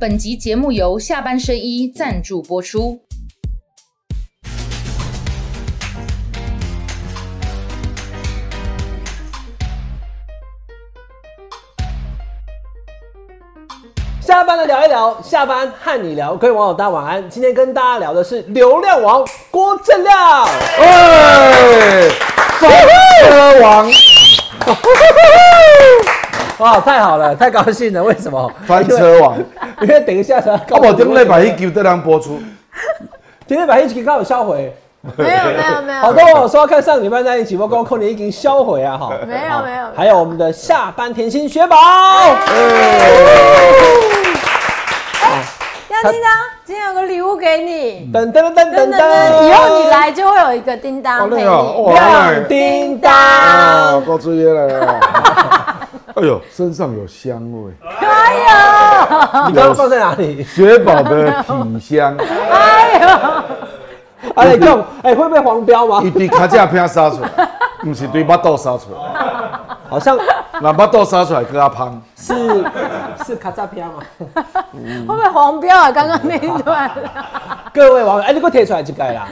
本集节目由下半身衣赞助播出。下班了聊一聊，下班和你聊，各位网友大家晚安。今天跟大家聊的是流量王郭正亮，哎，翻车王，哇，太好了，太高兴了。为什么？翻车王，因为等一下才要告啊诉你无顶礼拜迄集得人播出，今天把一起刚好销毁。没有没有没有，好多网友说要看上礼拜那一集，我光扣你已经销毁啊哈。没有没有，还有我们的下班甜心雪宝，亮叮当，今天有个礼物给你，噔噔噔噔等噔等等，以后你来就会有一个叮当陪你。亮叮当。啊，够注意了，哎呦，身上有香味，哎呦，你刚刚放在哪里？雪宝的体香，哎呦，哎，你看，哎，会不会黄标吗伊？对卡架片撒出来，不是对巴豆撒出来，好像那巴豆撒出来更加胖，是是卡扎片吗？会不会黄标啊？刚刚那一段，各位网友，哎，你给我贴出来就该啦。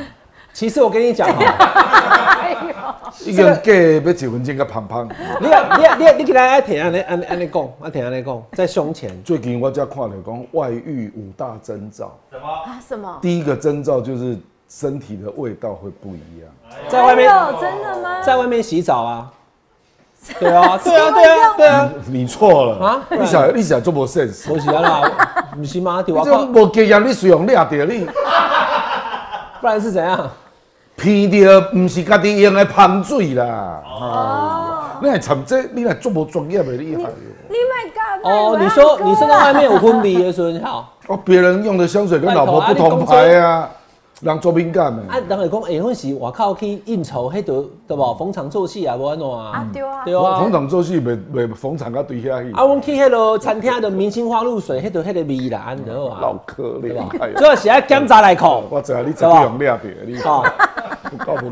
其实我跟你讲哈，哎呦，已经假要一分钟个胖胖。你啊你啊你啊你起来爱听安尼安尼安尼讲，啊听安尼讲，在胸前。最近我才看到讲外遇五大征兆，啊什么？第一个征兆就是身体的味道会不一样。在外面真的吗？在外面洗澡啊。对啊，对啊，对啊，对啊，你错了啊啊！你想你想做无 sense，我洗了啦，不是吗？对我这靠，无经验你使用掠着你，不然是怎样？偏着不是家己用的喷水啦。哦，你系掺这，你系足无专业的厉害。你 my god！哦，你说你说在外面有婚礼的时候，你好，哦，别人用的香水跟老婆不同牌啊，让做敏感的。啊，人会讲，下昏时外口去应酬，迄度对不？逢场作戏啊，无安怎啊啊？对啊，对啊逢。场作戏，袂袂逢场啊对遐去啊，，阮去迄落餐厅的明星花露水，迄度迄个味啦，安得啊。老可怜。主要是爱检查来口，我知道你怎么用掠着你，啊，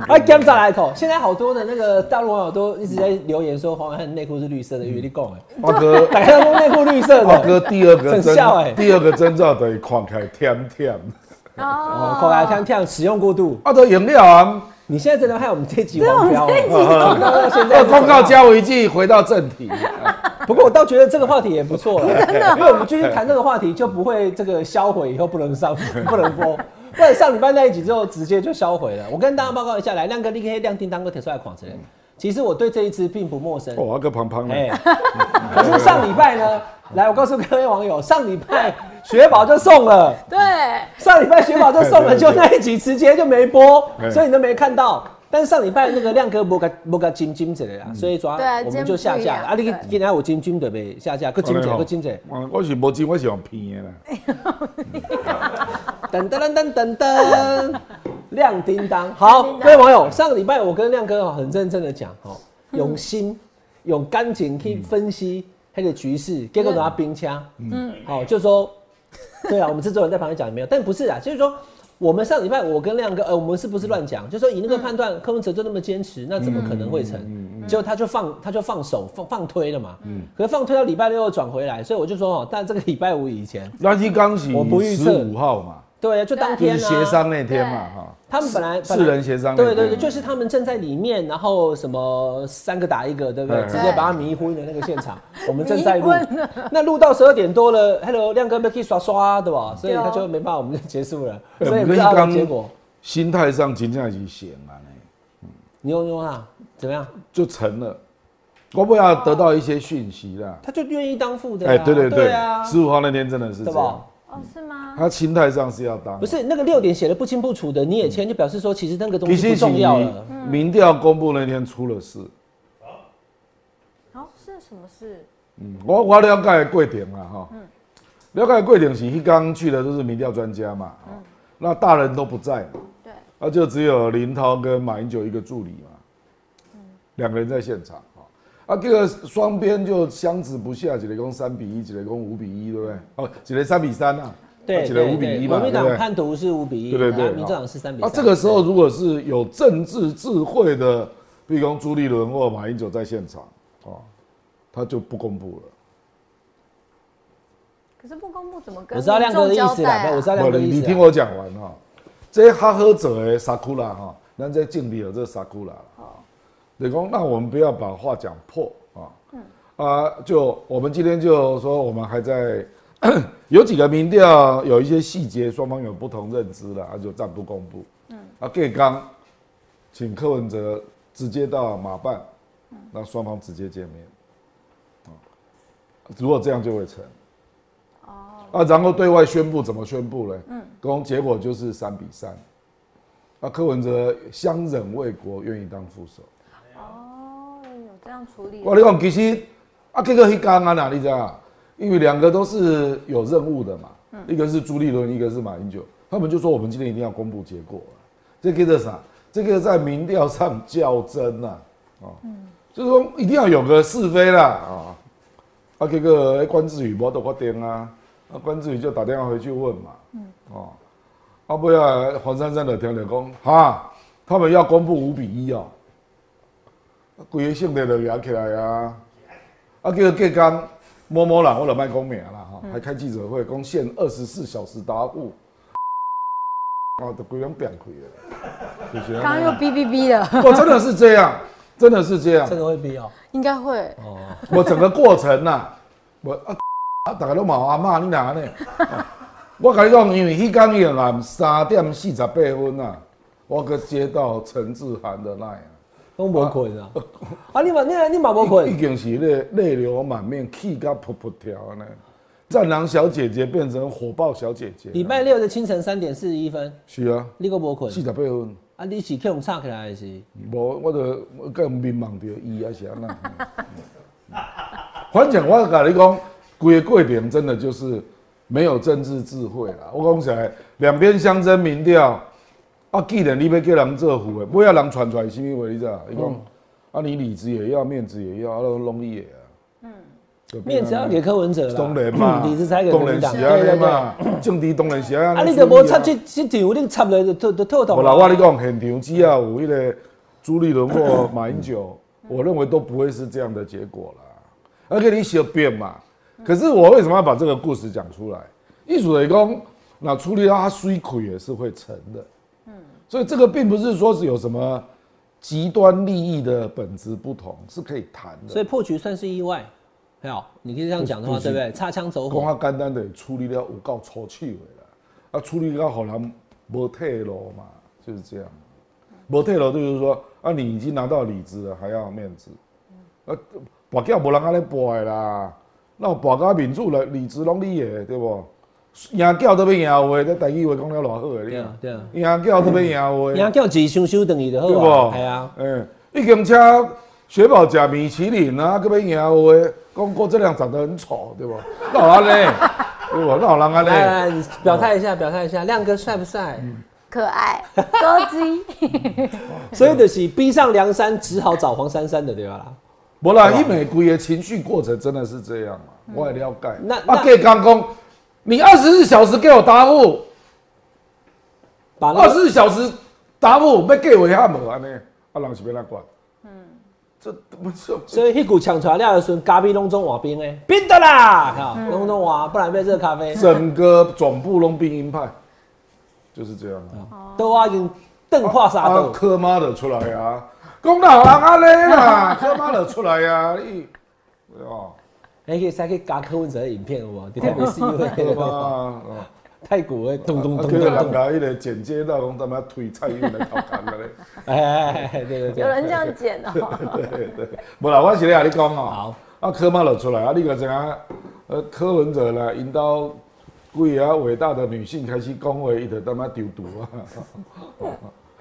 爱检查来口。现在好多的那个大陆网友都一直在留言说黄伟汉内裤是绿色的，因为你讲哎，我哥，大家都内裤绿色我的，哥第二个很征笑欸，第二个征兆就是看起来甜甜。哦，哦口来听听使用过度。啊，都饮料啊，你现在真的害我们这集黄标对了。我们到现在要公告加我一句，回到正题。不过我倒觉得这个话题也不错 了，因为我们继续谈这个话题，就不会这个销毁，以后不能上 不能播。不然上礼拜那一集之后，直接就销毁了。我跟大家报告一下，来亮哥，你可以亮叮当哥贴出来狂之类。其实我对这一支并不陌生，哦，阿哥胖胖的，哎，可是上礼拜呢，来我告诉各位网友，上礼拜雪宝就送了，对，上礼拜雪宝就送了，就那一集直接就没播，哎所以你都没看到。但是上礼拜那个亮哥不个不个金金子的啦，所以说我们就下架了。啊，你今天不一样今天有金金的呗，下架，个金子个金子，我我是无金，我是用骗的。啦。噔噔噔噔噔噔，亮叮当。好，各位网友，上个礼拜我跟亮哥很认真的讲，哦，用心、用感情去分析那个局势，结果拿冰枪，嗯，好，就说，对啊，我们制作人在旁边讲没有，但不是啊，就是说。我们上礼拜我跟亮哥，呃，我们是不是乱讲？就说以那个判断，柯文哲就那么坚持，那怎么可能会成？结果他就放他就放手放放推了嘛。可是放推到礼拜六又转回来，所以我就说哦，但这个礼拜五以前，那一刚起我不预测十五号嘛，对，就当天啊，协商那天嘛，哈。他们本来四人协商对对对，就是他们正在里面，然后什么三个打一个，对不对？直接把他迷昏的那个现场，我们正在录那录到十二点多了，Hello 亮哥被可以刷刷，对吧？所以他就没办法，我们就结束了，哎所以不知道结果。心态上真正是险啊，呢，你用用啊，怎么样？就成了。我不要得到一些讯息啦。他就愿意当副的啊，哎，对对对啊，，十五号那天真的是这样，？哦是吗？他心态上是要当。不，是那个六点写的不清不楚的，你也签，就表示说其实那个东西不实重要了。是民调公布那天出了事。哦是什么事？嗯，我我了解的过程啊，哈，了解的过程是一刚去的都是民调专家嘛，嗯那大人都不在嘛，对，那就只有林涛跟马英九一个助理嘛，两个人在现场啊，啊，这个双边就相持不下，几个攻三比一，几个攻五比一，对不对？哦，几个三比三啊，对几个五比一嘛，国民党？叛徒是五比一，对对对民进党是三比啊，三。这个时候如果是有政治智慧的，比如说朱立伦或马英九在现场，哦，他就不公布了。可是不公布怎么跟我知道亮哥的意思啦，民众交代啊我知道亮不，哥的意思啊。你你听我讲完哈，这哈喝者的萨库拉哈，咱在敬礼有这萨库拉。李工，那我们不要把话讲破啊。啊，就我们今天就说，我们还在 有几个民调，有一些细节，双方有不同认知了，啊，就暂不公布。嗯，啊，给刚请柯文哲直接到马办，那双方直接见面。啊，如果这样就会成。啊，然后对外宣布怎么宣布呢？嗯，公结果就是三比三。啊，柯文哲相忍为国，愿意当副手。我跟你讲，其实啊，这个一刚啊哪，你知道？因为两个都是有任务的嘛，一个是朱立伦，一个是马英九，他们就说我们今天一定要公布结果了。这个叫啥？这个在民调上较真呐、啊，哦，就是说一定要有个是非啦，啊，啊，这个关志宇没得我电啊，啊，关志宇就打电话回去问嘛，哦，啊，不要黄珊珊的听了讲，哈，他们要公布五比一哦。规个性的就压起来啊！啊，叫隔刚某某人，我就卖讲名啦哈，还开记者会，讲限二十四小时答复，啊，都规人变开了，刚刚又哔哔哔的，我真的是这样，真的是这样这。个会哔哦。应该会。哦，我整个过程呐、我啊啊，大家都骂阿妈，你哪呢？啊我跟你讲，因为迄天夜晚三点四十八分啊，我个接到陈志涵的 line 啊。都无困啊。啊，你嘛你你嘛无已困。经是泪泪流满面，气甲噗噗跳呢。战狼小姐姐变成火爆小姐姐。礼拜六的清晨三点四十一分，是啊，你个无困四。十八分，啊，你是去用吵起来的是？无我就我更迷茫着伊啊是安那。反正我跟你讲，规个过程真的就是没有政治智慧啦。我讲起来，两边相争民调，啊，既然你要叫人做副的，不要人传出来什么话，你知道？伊讲，啊，你里子也要，面子也要，啊，都弄伊的啊。嗯，面子要给柯文哲啦。当然嘛，理智才给国当民党。然是安尼对对对。嘛，政治当然是安尼。啊，你就无插这这场，你插了就就就透透我老话你讲，现场只要有迄个朱立伦或马英九，我认为都不会是这样的结果啦。而且你小变嘛，可是我为什么要把这个故事讲出来？艺术的讲，那处理到他虽亏也是会成的。嗯，所以这个并不是说是有什么极端利益的本质不同，是可以谈的。所以破局算是意外。还好，你可以这样讲的话，就是对不对？擦枪走讲火。较简单的处理了有够粗手的啦，啊，处理到好人无退路嘛，就是这样。无退路就是说，啊，你已经拿到理智了，还要面子，啊，跋筊无人安尼跋的啦，那有跋到民主了，理智拢你的，对不？赢叫都要赢话，这台语话讲了偌好的，你看对啊，对啊。赢叫都要赢话，人家叫钱收收等于就好对啊。不？系啊。嗯，已经车雪宝食米其林啊，搁要赢话，讲郭正亮长得很丑，对不？那有安尼，对不？那有人安尼。来来，你表态一下，表态一下，亮哥帅不帅？可爱，高级，所以就是逼上梁山，只好找黄珊珊的，对吧啦？无啦，伊美规的情绪过程真的是这样嘛？我也了解。那啊，那给刚讲，你二十四小时给我答复，二十四小时答复要给我下无安尼，啊，人是要哪管？嗯，这不是所以迄股抢出来了的时候，咖啡拢总换冰诶，冰的啦，哈，拢总换，不然被热咖啡。整个总部拢兵鹰派，就是这样。啊。都啊，已经瞪破沙啊，豆。柯妈的出来啊，讲哪有人安尼啦，柯妈的出来啊，你，哦，哎，可以再去加柯文哲的影片有无？你特别是因为柯那个妈啊。太古的咚咚啊，咚咚咚。家迄个剪接到讲他妈推蔡英文的头壳了咧。哎哎哎，对对对。有人这样剪哦。对对，无啦，我是咧跟你讲哦。好。啊，柯妈就出来啊，你个知影？呃，柯文哲啦，引导几啊伟大的女性开始讲话，伊就他妈丢毒啊。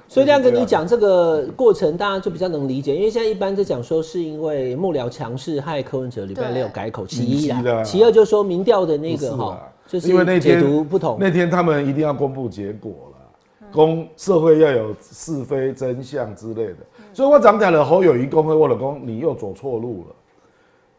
所以亮哥，你讲这个过程，大家就比较能理解，因为现在一般在讲说是因为幕僚强势害柯文哲礼拜六改口，其一是的啦，其二就是说民调的那个哈就是因为那解天读不同。那天他们一定要公布结果了，公社会要有是非真相之类的。所以我讲讲了侯友谊公会我老公，你又走错路了。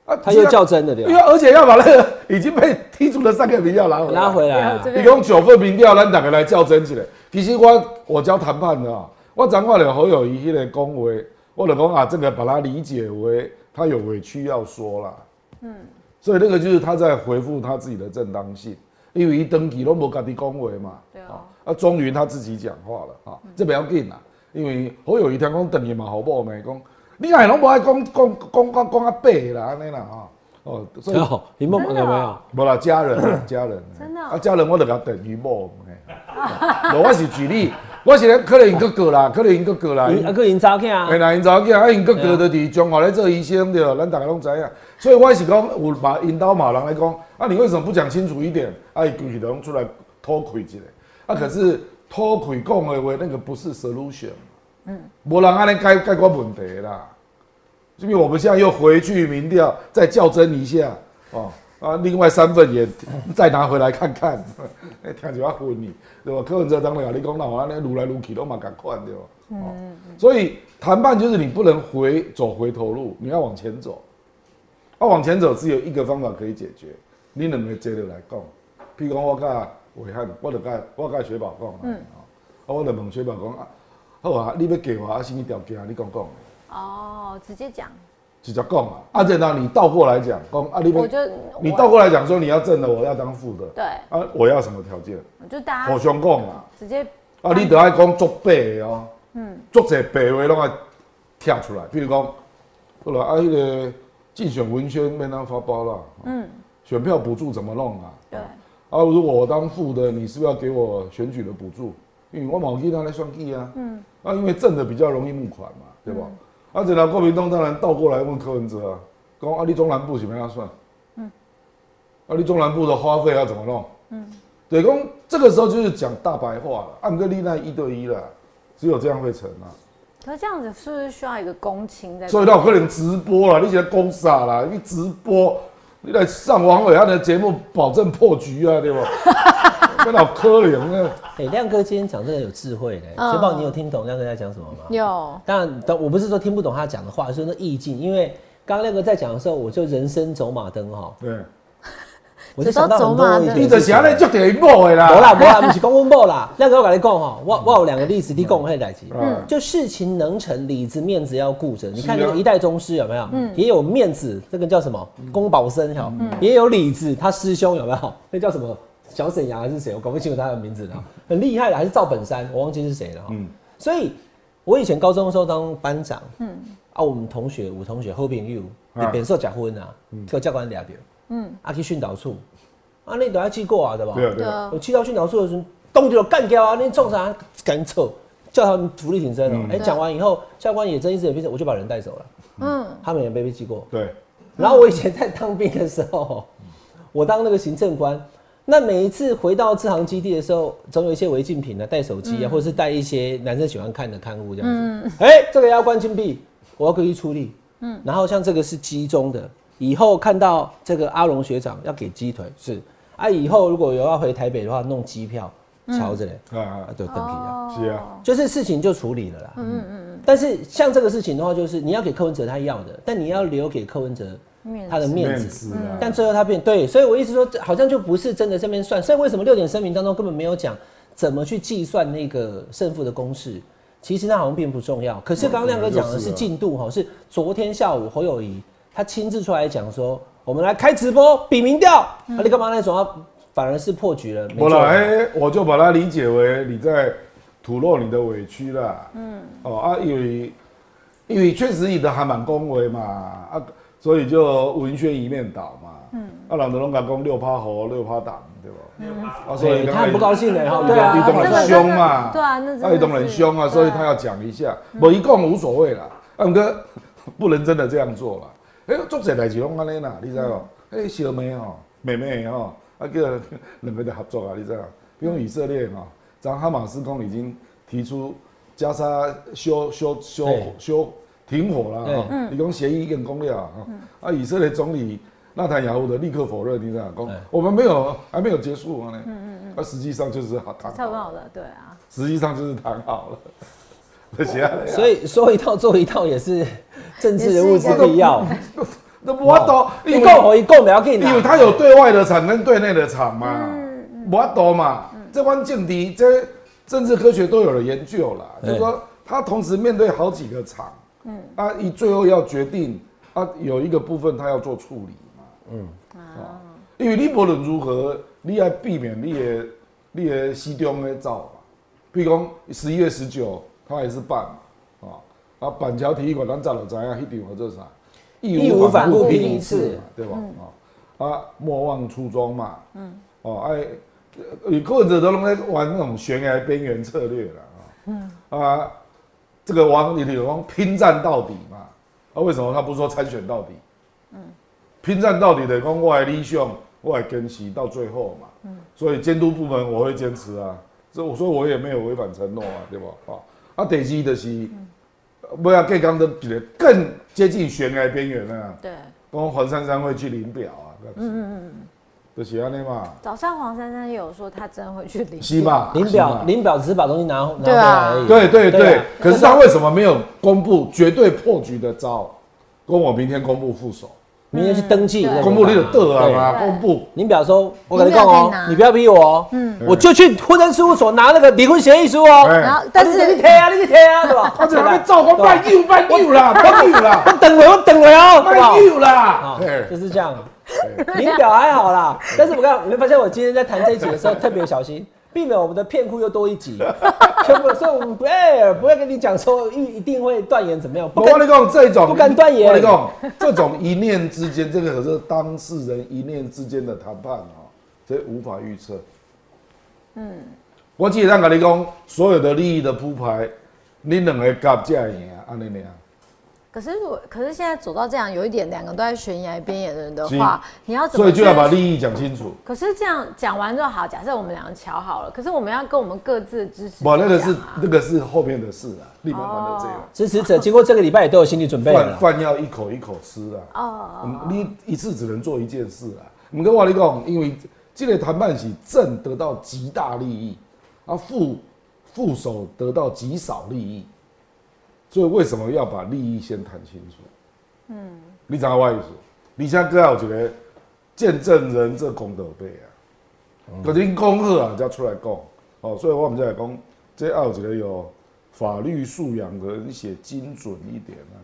啊他又较真的对吧因为而且要把那个已经被剔除的三个民调拿回来。拉回来啊这，边你讲九份民调，让大家来较真起来。其实我我教谈判的啊，我掌握了侯友谊迄个恭维，我就讲啊，这个把它理解为他有委屈要说啦。嗯，所以那个就是他在回复他自己的正当性，因为一登记都无家己恭维嘛，对啊啊，终于他自己讲话了啊，这不要紧啦，因为侯友谊听讲等于嘛好不好呢？讲你爱拢无爱讲讲讲讲讲啊白啦安尼啦哈，哦，所以哦，你梦有没有？无啦，家人啊家人，真的哦啊家人我就甲等于某，嘿 无我是举例，我是咧可能因哥哥啦，可能因哥哥啦，你啊个因早起啊哎，，那因查囝啊，因哥哥就伫中华咧做医生对，咱大家拢知影。所以我是讲有马引导马人来讲，啊，你为什么不讲清楚一点？啊，伊规气都拢出来偷窥一下。啊，可是偷窥讲的话，那个不是 solution。嗯，无人安尼解解决问题啦。因为我们现在又回去民调，再较真一下哦。啊，另外三份也再拿回来看看，哎，听就要昏你，对吧？柯文哲当然跟你讲，那我安尼撸来撸去都嘛赶快，对吧？哦，所以谈判就是你不能回走回头路，你要往前走。啊，往前走只有一个方法可以解决，你能不能接着来讲。譬如讲我甲伟汉，我就甲我甲雪宝讲，嗯，啊，我就问雪宝讲啊，好啊，你要给我啊，什么条件啊？你讲讲，哦，直接讲，直接讲啊。啊，然后你倒过来讲，讲啊，你要我就你倒过来讲说你要正的，我要当副的，对，啊，我要什么条件？我就大家互相讲啊。直接啊，你得爱讲作白的哦，嗯，作者白话拢爱跳出来。比如讲，后来啊，迄个竞选文宣没当发包了，嗯，选票补助怎么弄啊？对，啊，如果我当副的，你是不是要给我选举的补助？因为我冇去拿来算计啊，嗯，啊，因为正的比较容易募款嘛，对吧？啊，然后国民党当然倒过来问柯文哲啊，讲啊，你中南部怎么样算？嗯，啊，你中南部的花费要怎么弄？嗯，对，讲这个时候就是讲大白话了，按个例那一对一了，只有这样会成啊。可是这样子是不是需要一个公情在？所以他有可能直播了，你现在攻傻了，你直播，你来上王伟安的节目，保证破局啊，对吧？真的好可怜啊！哎，亮哥今天讲真的有智慧嘞。嗯雪宝，你有听懂亮哥在讲什么吗？有，当然，但我不是说听不懂他讲的话，是说那意境。因为刚刚亮哥在讲的时候，我就人生走马灯哈，对，我就想到很多我以前的事情。你就是安尼就得某的啦。无啦无啦，不是讲阮某啦。亮哥我跟你讲哈，我我有两个例子，你讲迄代志。嗯就事情能成，里子面子要顾着。你看那个一代宗师有没有？也有面子，这个叫什么？宫保生哈，也有里子，他师兄有没有？那叫什么？小沈阳还是谁？我搞不清楚他的名字了。很厉害的，还是赵本山，我忘记是谁了哈。嗯所以，我以前高中的时候当班长，嗯，啊，我们同学，我同学好朋友，啊你本色假婚啊，叫教官俩着，嗯，啊去训导处，啊，你都要记过啊，对吧？对啊对啊，我去到训导处的时候，动就干掉啊！你做啥？赶紧撤，叫他们福利挺身哦。嗯哎、讲完以后，教官也睁一只眼闭一只，我就把人带走了。嗯，他们也没被记过。对，然后我以前在当兵的时候，我当那个行政官，那每一次回到支航基地的时候，总有一些违禁品啊，带手机啊，或者是带一些男生喜欢看的刊物这样子。哎、这个要关禁闭，我要过去出力。嗯，然后像这个是鸡中的，以后看到这个阿龙学长要给鸡腿是啊，以后如果有要回台北的话，弄机票，瞧着嘞，啊啊啊，，就登记啊。是啊，就是事情就处理了啦。嗯嗯嗯。但是像这个事情的话，就是你要给柯文哲他要的，但你要留给柯文哲面他的面面子。但最后他变对，所以我意思说，这好像就不是真的这边算。所以为什么六点声明当中根本没有讲怎么去计算那个胜负的公式？其实那好像并不重要。可是刚刚亮哥讲的是进度哈，是昨天下午侯友谊他亲自出来讲说，我们来开直播比民调，啊，你干嘛那种啊反而是破局了？没我来，我就把它理解为你在吐露你的委屈啦。嗯，哦啊，因为因为确实你的还蛮恭维嘛，啊，所以就文宣一面倒嘛。嗯，啊，人都拢讲讲六趴猴六趴党，对吧？啊，所以对他很不高兴的哈，你对啊，你懂很凶嘛？对啊那他也懂很凶啊，所以他要讲一下。我一共无所谓啦，啊，哥 不能真的这样做啦。哎，做这代志拢安尼啦，你知道？哎，小妹哦，妹妹哦，啊，叫 两个的合作啊，你知道？比如以色列哈，咱哈马斯空已经提出加沙休休休对休停火了对。哈，你讲协议已经公了啊，啊，以色列总理纳坦雅胡的立刻否认，你知道？讲我们没有还没有结束啊呢，啊，实际上就是谈好了。差不多好的，对啊，实际上就是谈好了。所以说一套做一套也是政治人物之必要。那我都一因共为一共不要紧啦，因为他有对外的场跟对内的场嘛，我多嘛，这关政敌这政治科学都有了研究啦，就是说他同时面对好几个场，嗯啊，你最后要决定啊，有一个部分他要做处理嘛，嗯啊，因为你无论如何，你要避免你的你的西中的走嘛。比如讲十一月十九，他还是办嘛，啊啊板桥体育馆咱早就知影，迄场叫做啥？义无反顾拼一次，对吧？啊啊，莫忘初衷嘛。嗯。哦，哎，有个人都拢在玩那种悬崖边缘策略了啊。嗯。啊，这个王，你比如讲拼战到底嘛。啊，为什么他不说参选到底？嗯。拼战到底的，光我来立项，我来跟持到最后嘛。嗯。所以监督部门我会坚持啊。这我说我也没有违反承诺啊，对不？啊。啊，第二的是。不要更刚的比得更接近悬崖边缘了。对，跟黄珊珊会去领表啊。嗯嗯嗯，就是安尼嘛。早上黄珊珊有说她真会去领。是吧？领表，领表只是把东西拿拿回来而已。对对对。可是他为什么没有公布绝对破局的招？跟我明天公布副手。明天去登记，公布你的得啊嘛，公布。林表说，我跟你讲哦，你不要逼我哦，嗯，我就去婚姻事务所拿那个离婚协议书哦。然后，但是你贴啊，你去贴啊，是吧？他这边照我卖油卖油啦，卖油啦，我等了，我等了哦，卖油啦，就是这样。您表还好啦，但是我刚，你会发现我今天在谈这一集的时候特别小心。避免我们的片库又多一集，全部，所以我们不会不会跟你讲说一一定会断言怎么样。我跟你讲，这种不敢断言。我跟你讲，这种一念之间，这个可是当事人一念之间的谈判啊，这无法预测。嗯，我记得让跟你讲，所有的利益的铺排，你两个夹这赢啊，安尼样。可是，我可是现在走到这样，有一点两个都在悬崖边缘的人的话，你要怎么？所以就要把利益讲清楚。可是这样讲完就好，假设我们两个瞧好了，可是我们要跟我们各自的支持。不，那个是那个是后面的事啊，立马完了这个。支持者经过这个礼拜也都有心理准备了。饭要一口一口吃啊。哦。你一次只能做一件事啊。你跟我你讲，因为这个谈判是正得到极大利益，啊副副手得到极少利益。所以为什么要把利益先谈清楚？嗯，你知道我意思？你现在哥有一个见证人这功德碑啊，可能恭贺啊，就要出来讲哦。所以我们就来讲，这要有一个有法律素养的人写精准一点啊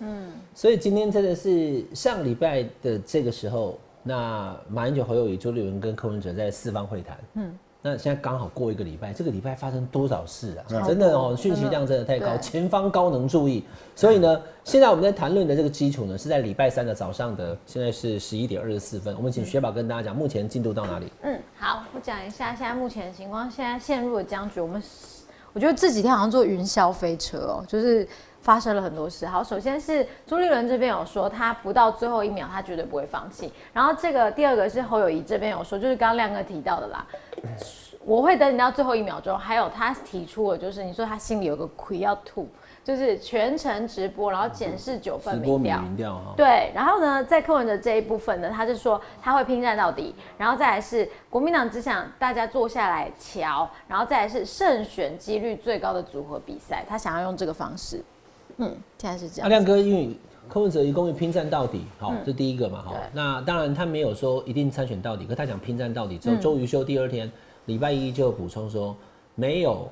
那嗯，所以今天真的是上礼拜的这个时候，那马英九、侯友谊、周立文跟柯文哲在四方会谈。嗯。那现在刚好过一个礼拜，这个礼拜发生多少事啊？真的哦，讯息量真的太高，前方高能注意。所以呢，现在我们在谈论的这个基础呢，是在礼拜三的早上的，现在是十一点二十四分。我们请雪宝跟大家讲，目前进度到哪里？嗯，好，我讲一下现在目前的情况。现在陷入了僵局，我们我觉得这几天好像坐云霄飞车哦，就是。发生了很多事。好，首先是朱立伦这边有说，他不到最后一秒，他绝对不会放弃。然后这个第二个是侯友谊这边有说，就是刚刚亮哥提到的啦，我会等你到最后一秒钟。还有他提出的，就是你说他心里有个亏要吐，就是全程直播，然后检视九份民调。对，然后呢，在柯文哲这一部分呢，他是说他会拼战到底。然后再来是国民党只想大家坐下来瞧，然后再来是胜选几率最高的组合比赛，他想要用这个方式。嗯，现在是这样。阿亮哥，因为柯文哲一共拼战到底，好，这第一个嘛，好。那当然他没有说一定参选到底，可他讲拼战到底。之后周瑜修第二天，礼拜一就补充说没有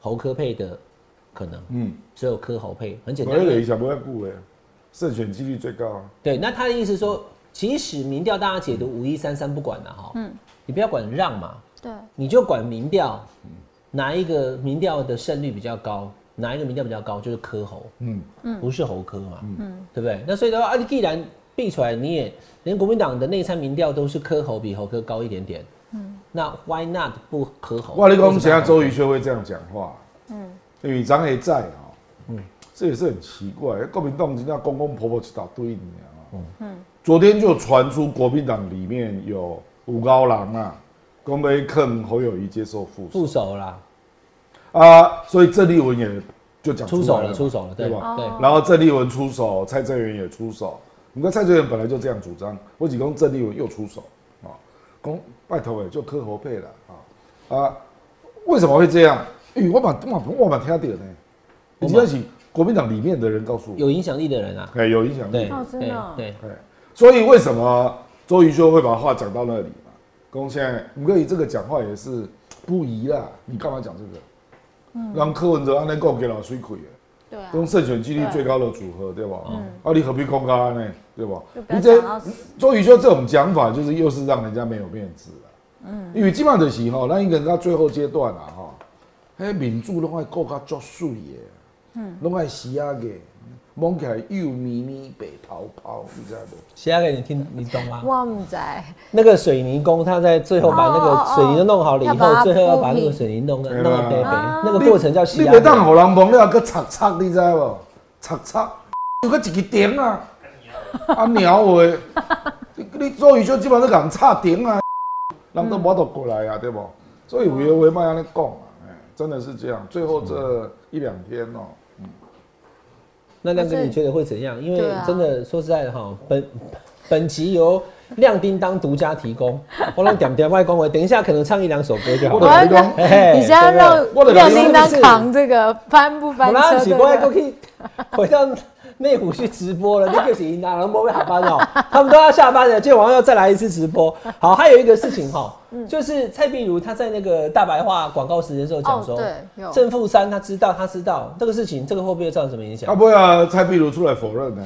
侯科配的可能，嗯，只有柯侯配，很简单。我想不会顾哎，胜选几率最高啊。对，那他的意思说，即使民调大家解读五一三三不管了哈，嗯，你不要管让嘛，对，你就管民调，哪一个民调的胜率比较高？哪一个民调比较高？就是科侯，嗯。嗯，不是侯科嘛，嗯，对不对？那所以的话，啊，你既然避出来，你也连国民党的内参民调都是科侯比侯科高一点点，嗯，那 why not 不科侯？哇，你讲现在周瑜却会这样讲话，嗯，因为张也在啊，嗯，这也是很奇怪，国民党人家公公婆婆一大堆，你知道吗？嗯，昨天就传出国民党里面有吴高郎啊，公被坑侯友谊接受副副手啦。啊，所以郑丽文也就讲出手了，出手了，对吧？对。然后郑丽文出手，蔡正元也出手。你看蔡正元本来就这样主张，我几公郑丽文又出手啊，公拜托哎，就磕头配了啊啊！为什么会这样？哎，我把我我把听到呢。你要起国民党里面的人告诉我，有影响力的人啊，哎，有影响力，真的，对对。所以为什么周瑜修会把话讲到那里嘛？公现在吴哥以这个讲话也是不宜啦，你干嘛讲这个？让柯文哲安尼讲给老水亏对啊，用胜选几率最高的组合，对吧？啊，你何必公开呢？对吧？你这周宇修这种讲法，就是又是让人家没有面子了。嗯，因为基本上就是吼，咱应该到最后阶段啦，吼，迄民主拢爱顾较作水的，嗯，拢爱死啊个，摸起来又咪咪白泡泡，你知道不？写给你听你懂吗？我唔知，那个水泥工他在最后把那个水泥都弄好了以后，最后要把那个水泥弄得对啦弄得白白啊，那个过程叫洗压你袂当互人摸了个擦擦，你知无？擦擦，有个一个点啊，啊鸟话，你你周宇修基本上都人插点啊，人都无得过来啊，对不？所以有的话莫安尼讲啊，哎，真的是这样。最后这一两天哦、那亮哥，你觉得会怎样？因为真的说实在的哈，本本集由亮叮当独家提供，我让点点外公我，等一下可能唱一两首歌就好你讲，嘿嘿你现在让亮叮当扛这个翻不翻我拉车？对起过来不对？都可以回到内湖去直播了，那个是哪能不会下班哦？他们都要下班了，今天晚上要再来一次直播。好，还有一个事情哈，就是蔡碧如她在那个大白话广告时间的时候讲说哦，对正负三，他知道，他知道这个事情，这个会不会造成什么影啊响？不啊，蔡壁如出来否认呢，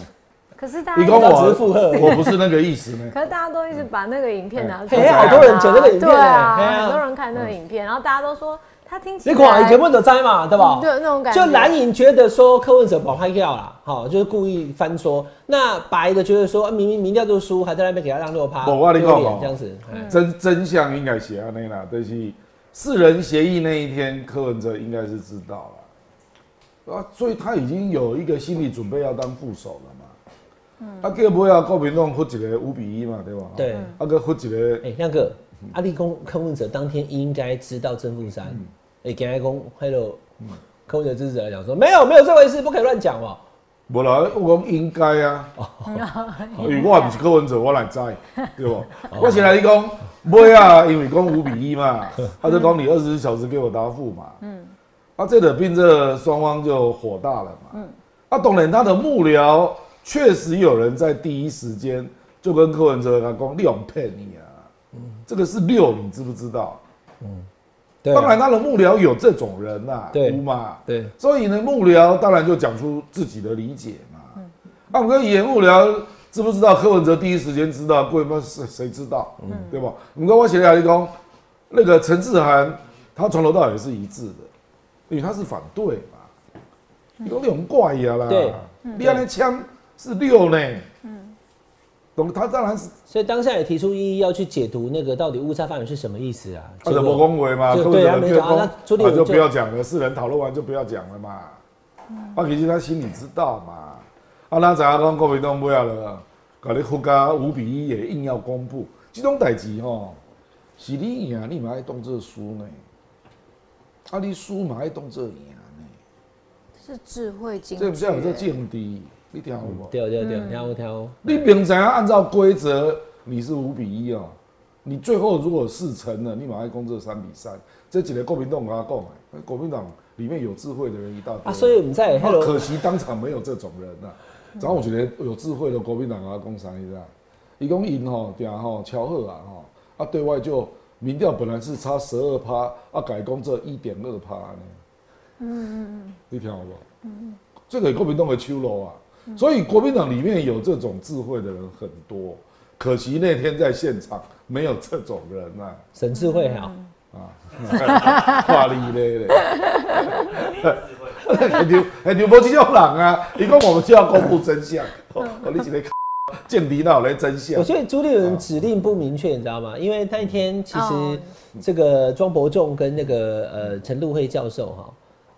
可是大家你跟他只是附和我不是那个意思呢。可是大家都一直把那个影片拿出来啊，好多人剪那个影片对啊，嘿啊很多人看那个影片，然后大家都说他听起你来看以前问的灾嘛，对吧？对那种感觉就蓝营觉得说柯文哲保开票啦，好，就是故意翻说。那白的觉得说，明明明民调就输，还在那边给他让六趴，不我跟你丢讲哦这样子。哎真真相应该写安内啦，但是四人协议那一天，柯文哲应该是知道了啊，所以他已经有一个心理准备要当副手了嘛。啊，结果啊，国民党负一个五比一嘛，对吧？对啊，个负一个哎，亮哥，阿立公柯文哲当天应该知道正负三。哎，给阿公 hello，柯文哲支持者来讲说，没有没有这回事，不可以乱讲哦。无啦，我讲应该啊，因为我也不是柯文哲，我来知，对不？我是来你讲，尾啊，因为讲五比一嘛，他就讲你二十四小时给我答复嘛，嗯，啊，这个病这双方就火大了嘛，嗯，啊，当然他的幕僚确实有人在第一时间就跟柯文哲他讲，你用骗你啊，这个是六，你知不知道？对啊当然，他的幕僚有这种人呐、对嘛，对，所以呢，幕僚当然就讲出自己的理解嘛。那，我跟演幕僚知不知道柯文哲第一时间知道，贵吗？谁谁知道？嗯对吧？你跟我写的你讲，那个陈志涵，他从头到尾是一致的，因为他是反对嘛。有点怪呀啦，对你安那枪是六呢，懂？他当然是所以当下也提出异议，要去解读那个到底误差范围是什么意思啊？他的不恭维嘛，对啊没讲啊的公那朱立伦就啊就不要讲了，四人讨论完就不要讲了嘛。啊，其实他心里知道嘛。啊，那怎样讲国民党不要了，搞你国家五比一也硬要公布，这种代志吼，是你赢你嘛爱当做输呢，啊你输嘛爱当做赢呢，是智慧经这不叫有这济。境地，你听有无？对对对，挑挑。你明知影按照规则你是五比一哦，你最后如果事成了，你马上攻这三比三，这几个国民党跟他讲哎，国民党里面有智慧的人一大堆啊，所以我们在可惜当场没有这种人呐、然后我觉得有智慧的国民党跟他讲啥，你知道？伊讲赢吼，定吼乔贺啊吼，啊对外就民调本来是差十二趴，啊改攻这一点二趴呢。嗯嗯嗯，你听好不好？嗯这个国民党的秋楼啊，所以国民党里面有这种智慧的人很多，可惜那天在现场没有这种人呐、沈智慧好，啊，话你咧咧，很牛很牛，无这种人啊！你讲我们就要公布真相，我，你一个见敌闹来真相我。觉得朱立伦指令不明确，你知道吗？因为那一天其哦实这个庄伯仲跟那个呃陈路慧教授哈，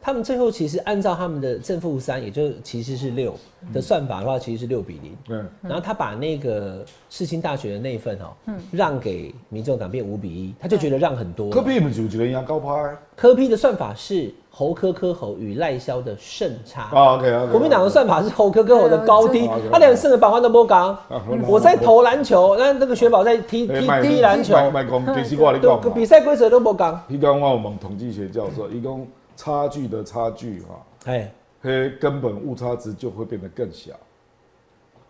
他们最后其实按照他们的正负三，也就其实是六的算法的话，其实是六比零。嗯，然后他把那个世新大学的那一份哦，嗯让给民众党变五比一，他就觉得让很多。科比不就一个赢高拍科批的算法是侯科科侯与赖萧的胜差。啊？OK OK。国民党的算法是侯科科侯的高低，他两胜的百万都不讲啊。我在投篮球，那那个雪宝在踢踢踢篮球，卖讲，其实我跟你讲，比嘛，赛规则都不讲。伊讲我有问统计学教授，伊讲差距的差距哈，哎，嘿根本误差值就会变得更小。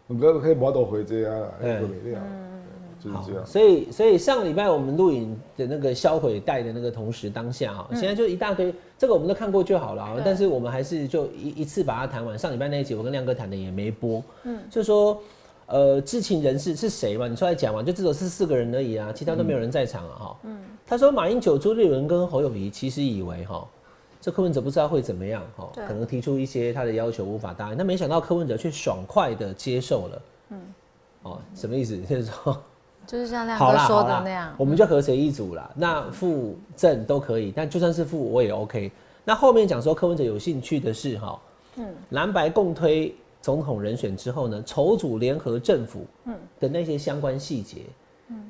唔过迄无多回这啊，迄个袂了。就是这样。所以，所以上礼拜我们录影的那个销毁带的那个同时当下哈，现在就一大堆，这个我们都看过就好了啊。但是我们还是就一一次把它谈完。上礼拜那一集我跟亮哥谈的也没播，嗯，就说呃知情人士是谁嘛？你出来讲嘛？就至少是四个人而已啊，其他都没有人在场啊哈。嗯，他说马英九、朱立伦跟侯友谊其实以为哈。这柯文哲不知道会怎么样哈，可能提出一些他的要求无法答应，但没想到柯文哲却爽快的接受了。嗯，哦，什么意思？就是说，就是像亮哥说的那样，我们就和谁一组了。那副正都可以，但就算是副我也 OK。那后面讲说柯文哲有兴趣的是哈，嗯，蓝白共推总统人选之后呢，筹组联合政府，嗯的那些相关细节。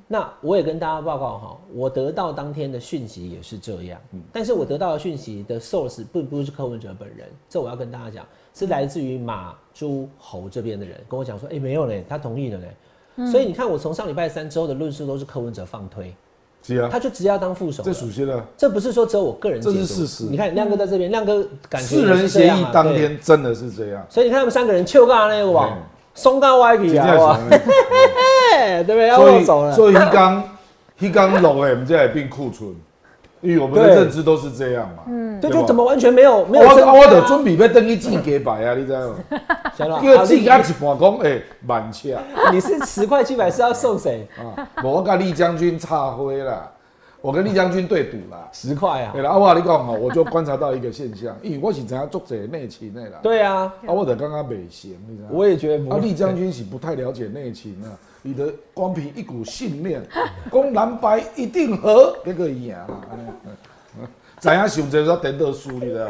那我也跟大家报告哈，我得到当天的讯息也是这样，但是我得到的讯息的 source 并不是柯文哲本人，这我要跟大家讲，是来自于马朱侯这边的人跟我讲说，哎，没有嘞，他同意了嘞，所以你看我从上礼拜三之后的论述都是柯文哲放推，是啊，他就直接要当副手，这属实的，这不是说只有我个人，这是事实。你看亮哥在这边，亮哥感觉四人协议当天真的是这样，所以你看他们三个人就干那个网。松干歪皮啊，对不对？要我走了。所以一刚一我们这也变库存，因为我们的认知都是这样嘛。嗯，对，就怎么完全没有没有。我我的准备要等你进给摆啊，你知道吗？因为自己一半讲诶满车。你是十块七百是要送谁啊？我跟丽将军差灰了。我跟丽将军对赌啦，十块啊！对了，阿我你讲哈，我就观察到一个现象，因为我是怎样做这内情的啦。对啊，阿我的刚刚美贤，你知道我也觉得。阿丽将军是不太了解内情啊，你的光凭一股信念，攻蓝白一定和那个赢啦。怎样想着说等到输，你知道？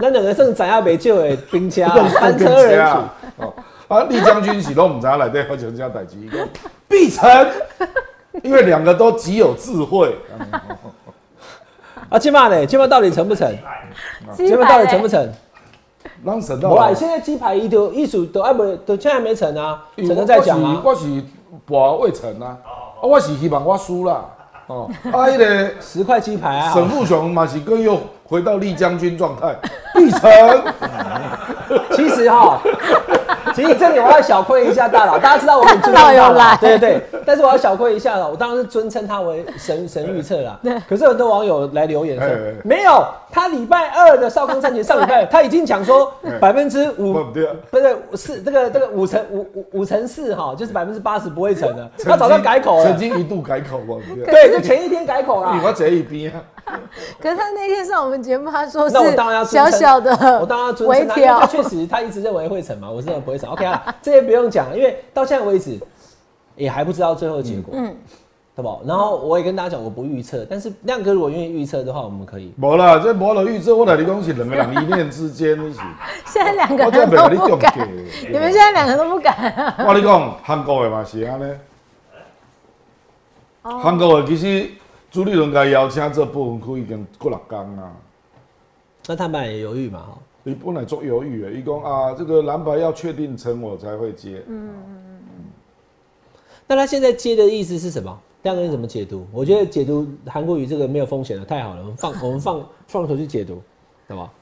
咱两个算怎样没救的兵车，翻车人哦，啊，李将军是拢唔知来对发生这样代志，必成。因为两个都极有智慧。啊，鸡排呢？鸡排到底成不成？鸡排到底成不成？让神到。啦现在鸡排一丢一组都还没，都现在没成啊，只能再讲啊。我是博未成啊，啊，我是希望我输啦。哦，啊，那个十块鸡排啊。沈富雄马喜哥又回到丽将军状态，必成。其实哈。其实这里我要小亏一下大佬，大家知道我很尊重大佬，对对对。但是我要小亏一下了，我当然是尊称他为神神预测啦。对。可是很多网友来留言说，没有，他礼拜二的少康战前上礼拜他已经讲说百分之五，不是四这个这个五成五五五成四哈，就是百分之八十不会成的。他早上改口了，曾经一度改口过。对，就前一天改口了。我这一边。可是他那天上我们节目，他说是小小的，我当然要尊称他，因为他确实他一直认为会成嘛，我是不会成。OK 啊，这些不用讲，因为到现在为止也还不知道最后结果，嗯，对不？然后我也跟大家讲，我不预测，但是亮哥如果愿意预测的话，我们可以。没了，这没了预测，我来你恭喜两个人一念之间是。现在两个人都不敢，你们现在两个都不敢。我跟你讲，韩国的嘛是安尼，韩国的其实。朱立伦该邀请这部分区已经过六天啊，那他们也犹豫嘛哈？你本来做犹豫的，伊讲啊，这个蓝白要确定成我才会接。嗯嗯嗯嗯。那他现在接的意思是什么？亮哥你怎么解读？我觉得解读韩国瑜这个没有风险的，太好了，我们放 我们放放手去解读，对吧？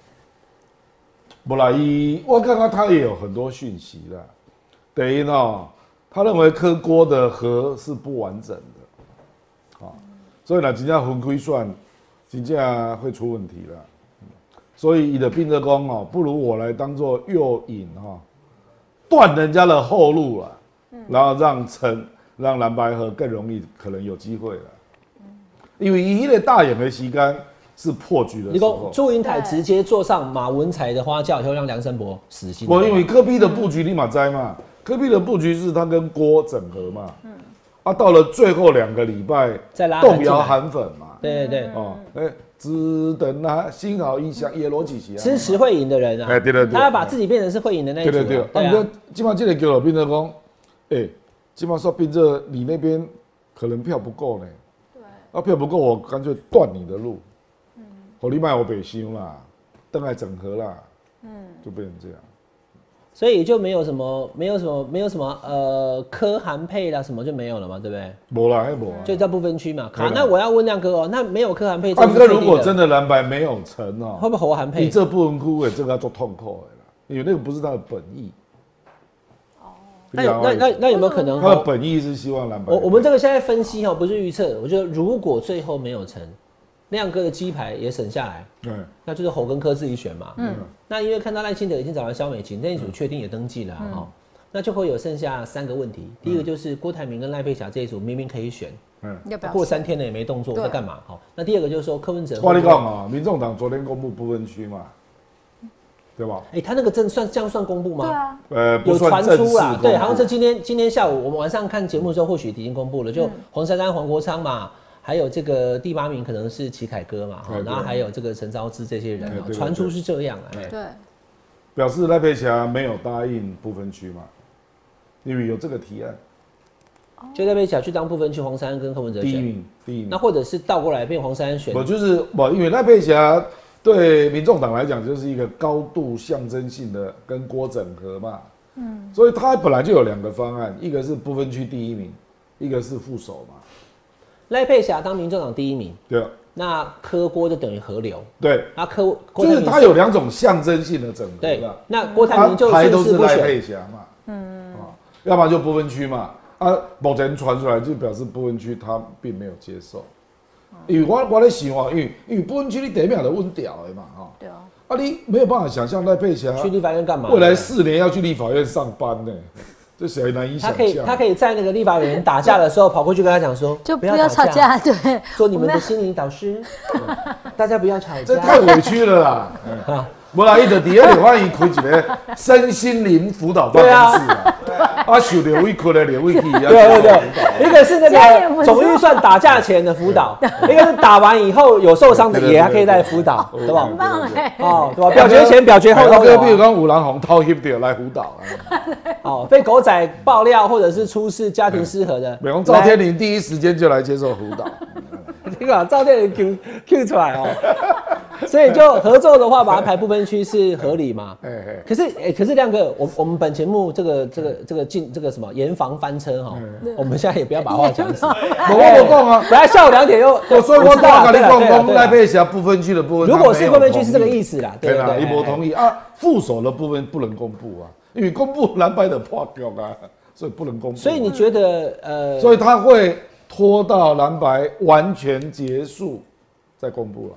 不啦，伊我刚刚他也有很多讯息的，等于呢，他认为柯郭的核是不完整的。所以呢，真正分亏算，真正会出问题了。所以你的兵车工哦，不如我来当做诱引哈，断人家的后路了，然后让陈让蓝白河更容易可能有机会了。因为一的大眼的旗杆是破局的时候，祝英台直接坐上马文才的花轿，就让梁山伯死心。我因为科比的布局立马摘嘛，科比的布局是他跟郭整合嘛。他到了最后两个礼拜，再拉动摇韩粉嘛？对对对，哦，哎，只等他心好意想，也逻辑起支持会赢的人啊，哎，对对对，他要把自己变成是会赢的那一对对对，啊，基本上这个叫变成讲，哎，基本上说变成你那边可能票不够呢，对，啊票不够，我干脆断你的路，嗯，我你卖我北修啦，邓来整合啦，嗯，就变成这样。所以就没有什么，没有什么，没有什么，呃，科韩配啦，什么就没有了嘛，对不对？没啦，还没啊。就在不分区嘛。好，那我要问亮哥哦，那没有科韩配，亮哥如果真的蓝白没有成哦，会不会侯韩配？你这不分区诶，这个要做痛苦的啦，因为那个不是他的本意。哦。那有那那那有没有可能？他的本意是希望蓝白。我我们这个现在分析哈，不是预测。我觉得如果最后没有成，亮哥的鸡排也省下来，对，那就是侯跟科自己选嘛。嗯。那因为看到赖清德已经找到萧美琴，那一组确定也登记了哈，那就会有剩下三个问题。第一个就是郭台铭跟赖佩霞这一组明明可以选，嗯，过三天了也没动作，在干嘛？好，那第二个就是说柯文哲。我跟你讲啊，民众党昨天公布不分区嘛。对吧？哎，他那个证算这样算公布吗？对啊，呃，有传出啊，对，好像是今天今天下午我们晚上看节目的时候，或许已经公布了，就黄珊珊、黄国昌嘛，还有这个第八名可能是齐凯哥嘛，然后还有这个陈昭之这些人，传出是这样啊。对，表示赖佩霞没有答应不分区嘛，因为有这个提案，就赖佩霞去当不分区，黄珊跟柯文哲第一名，第一名，那或者是倒过来变黄珊选，我就是我，因为赖佩霞。对民众党来讲，就是一个高度象征性的跟郭整合嘛，嗯，所以他本来就有两个方案，一个是不分区第一名，一个是副手嘛。赖佩霞当民众党第一名，对，那柯郭就等于河流，对，那柯就是他有两种象征性的整合，对，那郭台铭就还都是赖佩霞嘛，嗯，啊，要不然就不分区嘛，啊，某前传出来就表示不分区他并没有接受。因为我我在想啊，因为因为不分区你第一名就稳掉的嘛，哈。对啊。啊，你没有办法想象赖佩霞去立法院干嘛？未来四年要去立法院上班呢，这谁难以想象？他可以，他可以在那个立法委员打架的时候跑过去跟他讲说，就不要吵架，对，做你们的心灵导师，大家不要吵架。这太委屈了啦。无啦，伊就第二欢迎开一个身心灵辅导办公室啊，啊，受刘委屈的刘委屈对对对，一个是那个总预算打架前的辅导，一个是打完以后有受伤的也还可以再辅导，对吧？很棒哎，哦，对吧？表决前、表决后都有。比如讲五郎红掏 hip 的来辅导啊，哦，被狗仔爆料或者是出事家庭失和的，美容赵天林第一时间就来接受辅导，你把赵天林 Q Q 出来哦。所以就合作的话，把它排部分区是合理嘛？可是哎，可是亮哥，我我们本节目这个这个这个进这个什么严防翻车哈，我们现在也不要把话讲死。我我讲啊，等下下午两点又我说我大跟你讲讲赖佩霞不分区的部分，如果是不分区是这个意思啦，对啦，一波同意啊。副手的部分不能公布啊，因为公布蓝白的破掉啊，所以不能公布。所以你觉得呃，所以他会拖到蓝白完全结束再公布了。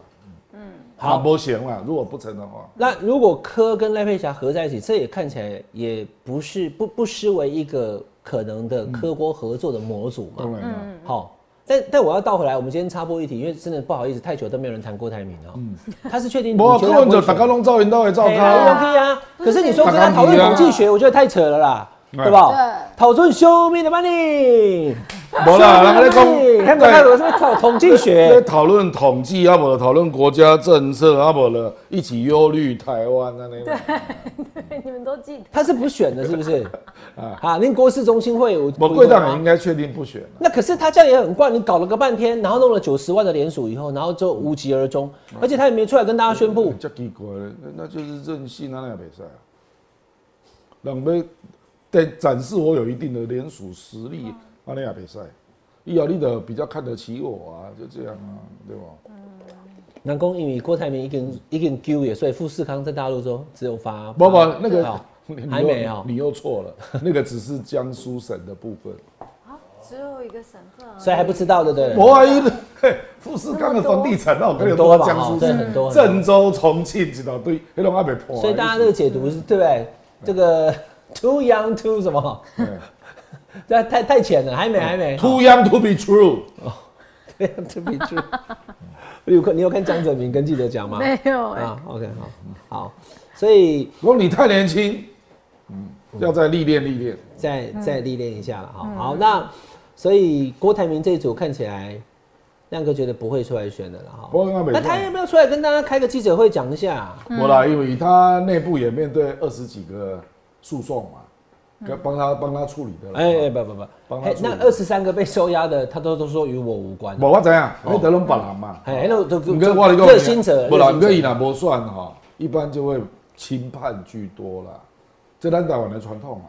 好，不行了。如果不成的话，那如果柯跟赖佩霞合在一起，这也看起来也不是不不失为一个可能的柯郭合作的模组嘛。嗯好，但但我要倒回来，我们今天插播一题，因为真的不好意思，太久都没有人谈郭台铭了。嗯，他是确定？我柯文哲大家拢照应到会照他。可以啊，可是你说跟他讨论统计学，我觉得太扯了啦。对吧？讨论修命的 money，无啦，人家在讲，看不看什么统统计学？在讨论统计，啊，无讨论国家政策，啊，无了一起忧虑台湾啊，那对对，你们都记得。他是不选的，是不是？啊 啊！您国事中心会，我贵党也应该确定不选。那可是他这样也很怪，你搞了个半天，然后弄了九十万的联署以后，然后就无疾而终，而且他也没出来跟大家宣布。这奇怪了，那就是任性啊，那也比赛啊，两杯。得展示我有一定的联署实力，阿尼亚比赛，伊后你的比较看得起我啊，就这样啊，对吧？嗯。南宫因为郭台铭已经已经丢也，所以富士康在大陆中只有发。不不，那个还没有，你又错了，那个只是江苏省的部分。啊，只有一个省份。所以还不知道的对。我怀疑，富士康的房地产那我跟你说，江苏省、郑州、重庆知道对，黑龙江被破。所以大家这个解读是对不对？这个。Too young to 什么？这太太浅了，还没还没。Too young to be true。哦，Too young to be true。你有看你有看江泽民跟记者讲吗？没有啊。OK，好，好。所以如果你太年轻，嗯，要再历练历练，再再历练一下了哈。好，那所以郭台铭这一组看起来，亮哥觉得不会出来选的了哈。那他要不要出来跟大家开个记者会讲一下？我啦，因为他内部也面对二十几个。诉讼嘛，要帮他帮他处理的。哎哎不不不，帮他那二十三个被收押的，他都都说与我无关。无我怎样？你得拢别人嘛。哎，那都都热心者。不然个伊那不算哈，一般就会轻判居多啦。这咱台湾的传统嘛。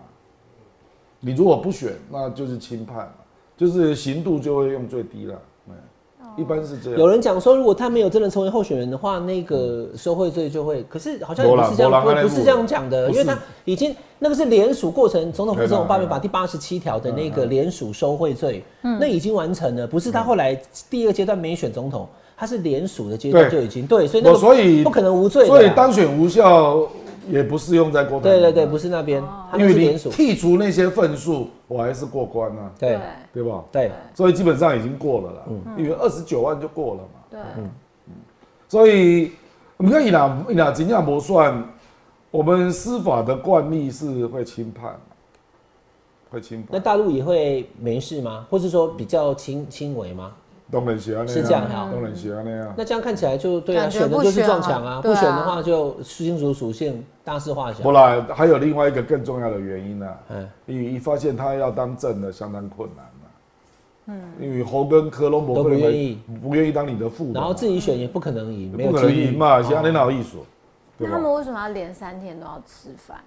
你如果不选，那就是轻判，就是刑度就会用最低了。哦。一般是这样。有人讲说，如果他没有真的成为候选人的话，那个受贿罪就会，可是好像也不是这样，不是这样讲的，因为他已经那个是联署过程，总统副总统罢免法第八十七条的那个联署受贿罪，那已经完成了，不是他后来第二阶段没选总统，他是联署的阶段就已经对，所以那个所以不可能无罪所以当选无效也不适用在郭台。对对对，不是那边，他因为剔除那些份数，我还是过关啊，对对吧？对，所以基本上已经过了啦，嗯因为二十九万就过了嘛。对，所以我们看伊朗伊朗真正不算，我们司法的惯例是会轻判，会轻判。那大陆也会没事吗？或是说比较轻轻微吗？当然是安尼啊是这样哈当然是安尼啊。那这样看起来就对啊，选的就是撞墙啊，啊不选的话就清楚属性，大事化小不。啦还有另外一个更重要的原因呢、啊，嗯，因为一发现他要当正的相当困难了、嗯，因为侯跟科隆伯都不愿意，不愿意当你的副然后自己选也不可能赢，没有不可能赢嘛，现在哦你哪有艺术？对吧？那他们为什么要连三天都要吃饭？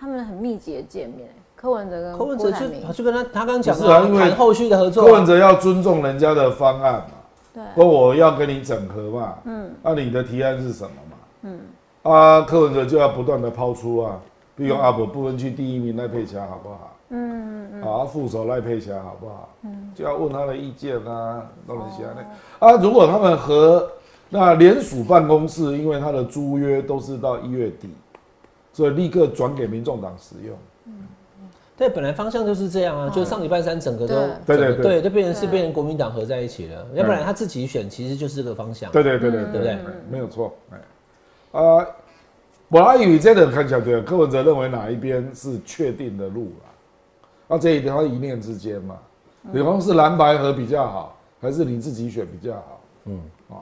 他们很密集的见面，柯文哲跟柯文哲就就跟他他刚讲不是啊因为后续的合作啊，柯文哲要尊重人家的方案嘛，对，说我要跟你整合嘛，嗯，那、你的提案是什么嘛？嗯，啊，柯文哲就要不断的抛出啊，比如说阿伯不分区第一名赖佩霞好不好？嗯嗯啊，副手赖佩霞好不好？嗯，就要问他的意见啊，当然是啊那啊，如果他们和那联署办公室，因为他的租约都是到一月底，所以立刻转给民众党使用。对，本来方向就是这样啊，就上礼拜三整个都对对对就变成是对变成国民党合在一起了，要不然他自己选其实就是这个方向。对对对对对不对哎没有错。哎，啊，我还以为这个看起来对，柯文哲认为哪一边是确定的路了？啊，这一条一念之间嘛，比方是蓝白河比较好，还是你自己选比较好？嗯啊，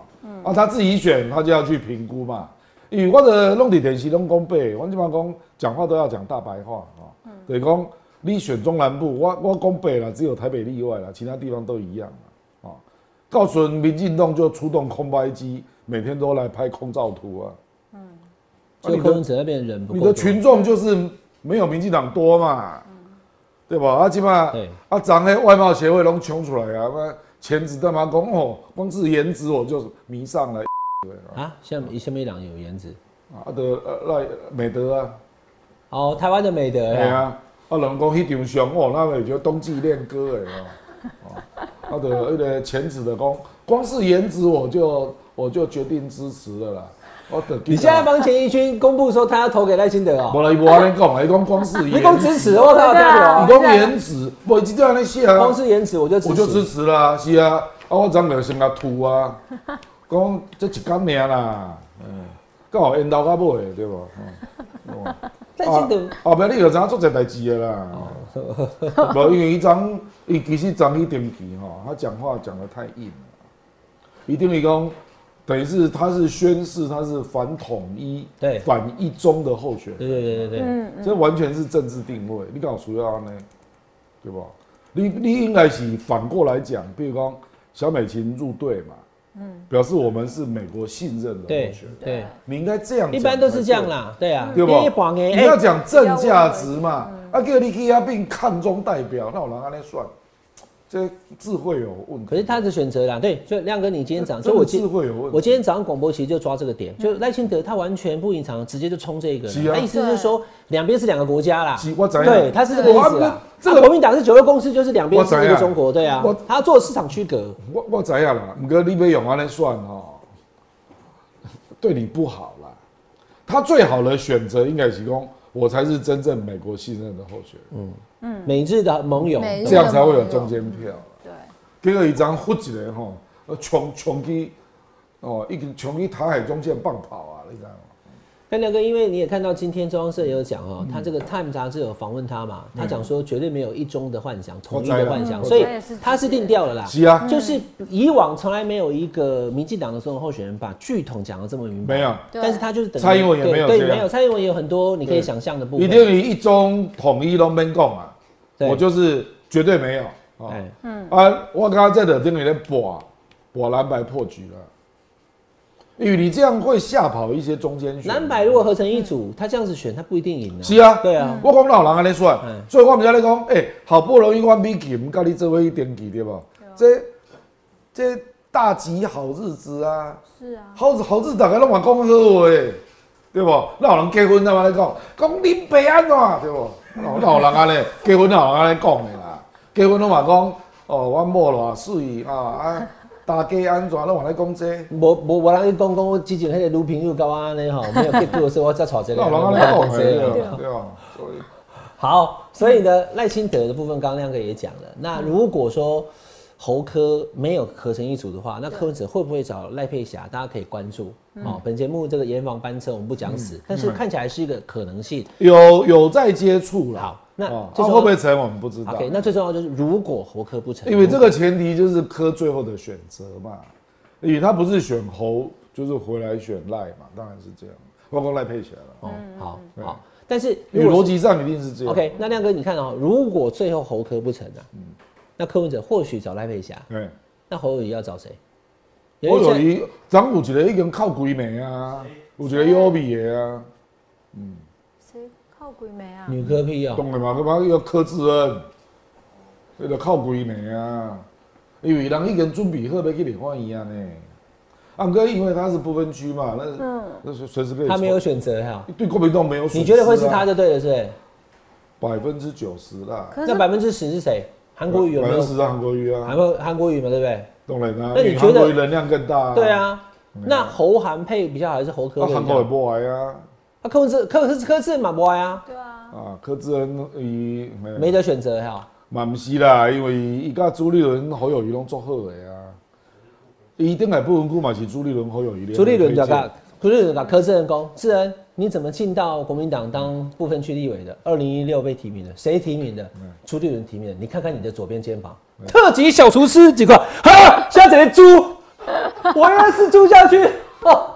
啊，他自己选，他就要去评估嘛。因为我的弄伫电视拢讲白，我基本上讲讲话都要讲大白话啊。对，讲你选中南部，我我讲北了，只有台北例外了，其他地方都一样嘛。啊，告诉民进党就出动空拍机，每天都来拍空照图啊。嗯就柯文哲那边人你的群众就是没有民进党多嘛，对吧？啊，起码对啊，长的外贸协会拢冲出来啊，那前子干嘛讲哦，光是颜值我就迷上了。啊，像下面两有颜值啊，的呃赖美德啊，哦，台湾的美德呀，对啊，啊，人讲迄场上哦，那个就冬季恋歌的哦，哦，啊的迄个前子的讲，光是颜值我就我就决定支持了啦。我的你现在帮钱一军公布说他要投给赖清德哦，无啦，伊无安尼讲，伊讲光是你颜值，公支持我操，对啊对伊讲颜值，我一定安尼写啊。光是颜值我就支持。我就支持啦，是啊，啊，我昨就先甲吐啊，讲这一工命啦，嗯，刚好缘投到尾，对不？嗯赖清德后壁你就知影做这代志的啦，无因为伊张伊其实张一定期吼，他讲话讲得太硬了，一定于讲，等于是他是宣誓他是反统一、对。反一中的候选人。对对对对。对，嗯，这完全是政治定位，你搞需要安呢，对吧？你你应该是反过来讲，比如讲小美琴入队嘛，嗯，表示我们是美国信任的候对选人，对，你应该这样一般都是这样啦，对。啊，对吧你要讲正价值嘛，啊，叫你去看中代表，那有人安尼算，这智慧有问题。可是他的选择啦，对，就亮哥你今天讲，真的就我今智慧有问题。我今天早上广播其实就抓这个点，就赖清德他完全不隐藏，直接就冲这个他意思就是说两边是两个国家啦，对，他是这个意思我啦。这个国民党是九二共识，就是两边是一个中国，对啊我，他做市场区隔，我我知影啦，不过你要用安尼算哦，对你不好啦。他最好的选择应该是讲，我才是真正美国信任的候选人，嗯嗯美日的盟友，这样才会有中间票。对，给我一张忽起来吼，呃冲冲去，哦，一个穷去台海中线棒跑啊，你知道吗？但亮哥，因为你也看到今天中央社也有讲嗯。哦，他这个《Time》杂志有访问他嘛，他讲说绝对没有一中的幻想，统一的幻想，嗯所以他是定调了啦。是啊，就是以往从来没有一个民进党的总统候选人把巨统讲的这么明白，没有，但是他就是等蔡英文也没有对，没有蔡英文也有很多你可以想象的部分。一定于一中统一都没共啊，对。我就是绝对没有。哦。哎，啊，我刚刚在这等于在博博蓝白破局了，因为你这样会吓跑一些中间选民。蓝白如果合成一组，他这样子选，他不一定赢啊。是啊，对啊，我讲老人安尼算嗯，所以我们在咧讲，哎，好不容易我美琴甲你做伙去登记对吧？这这大吉好日子啊，是啊，好日好日子大家拢嘛讲好话，对不？那有人结婚怎么来讲？讲恁爸安怎对不？那有人安尼 结婚，哪有人安尼讲的啦？结婚拢嘛讲哦，我某偌水啊啊，大家安怎拢嘛来讲这？无无无人去讲讲，我之前迄个女朋友甲我安尼吼，没有结果的时候我才娶 这个。那有人安尼讲的，对吧？对吧？所以好，所以呢，赖清德的部分，刚刚亮哥也讲了。那如果说侯科没有合成一组的话，那柯文哲会不会找赖佩霞？大家可以关注。哦，本节目这个严防班车我们不讲死，但是看起来是一个可能性。有有在接触了。好，那哦，最重要他会不会成我们不知道。OK，那最重要就是如果侯科不成，因为这个前提就是科最后的选择嘛，因为他不是选侯，就是回来选赖嘛，当然是这样。包括赖佩霞了，哦，好好，但是因为逻辑上一定是这样。OK，那亮哥你看哦，如果最后侯科不成啊，那柯文哲或许找赖佩霞，对，那侯友谊要找谁？我有一些一张有一个已经靠鬼眉啊，有一个优比的啊，谁靠鬼没啊？女科批哦，懂了吗？干嘛要柯志恩？那个靠鬼眉啊，因为人已经准备好要去立法院啊呢。啊，哥，因为他是不分区嘛，那嗯那是随时可以。他没有，选择哈。对国民党没有损失啊。你觉得会是他就对了，是不？百分之九十啦，那百分之十是谁？韩国瑜有没有百分？之十是韩国瑜啊韩？国韩国瑜嘛，对不对？当然啊，那你觉得韩国瑜能量更大啊？对，啊，那侯韩配比较好还是侯科那？韩国也不来啊，那柯文哲柯柯柯志嘛不爱啊，对啊，啊，柯志恩伊没得选择哈。嘛不是啦，因为伊甲朱立伦、侯友谊拢做好的啊。伊顶来不分区嘛是朱立伦、侯友谊。朱立伦就甲朱立伦甲柯志恩讲，志恩你怎么进到国民党当部分区立委的？二零一六被提名的，谁提名的？朱立伦提名的。你看看你的左边肩膀，特级小厨师几块？哈，现在猪，我要是猪下去，哦，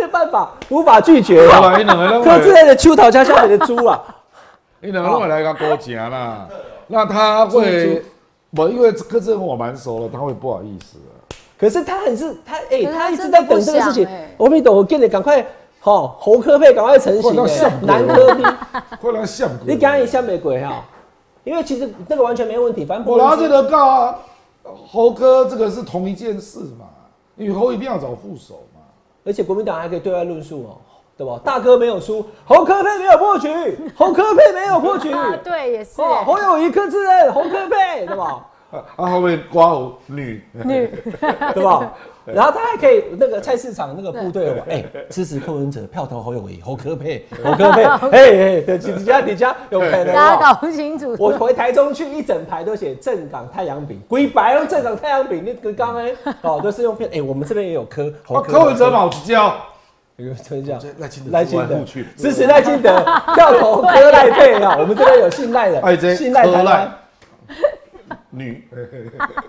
没办法，无法拒绝 好了。啦，伊两个拢柯志会，恩的秋桃家下面的猪啊，你两个来甲勾结啦。那他会，我，因为柯志恩我蛮熟了，他会不好意思啊。可是他很是他哎、他他一直在等这个事情。我们懂，我给你赶快，好、侯科配赶快成型、哇那像欸，鬼南科批，会来像鬼。你赶紧下玫瑰哈，因为其实这个完全没问题，反正不我拿这个告侯哥，这个是同一件事嘛，因为侯一定要找副手嘛。而且国民党还可以对外论述哦，对吧？大哥没有输，侯科佩没有破局，侯科佩没有破局，啊，对，也是哦，侯友谊、柯志恩、侯科佩，对吧？啊，啊后面刮胡女，女，对吧？然后他还可以那个菜市场那个部队有哎、支持柯文哲，票投侯友谊、侯科配、侯科配，哎哎，对，你家你家有可能。大家哦。搞不清楚。我回台中去，一整排都写正港太阳饼，龟白用正港太阳饼，那个刚哎，哦，都是用片，哎、我们这边也有科，侯啊，柯文哲嘛有一招，有吹叫。赖清德赖清德。支持赖清德，票投柯赖配啊，我们这边有信赖的，信赖台湾女，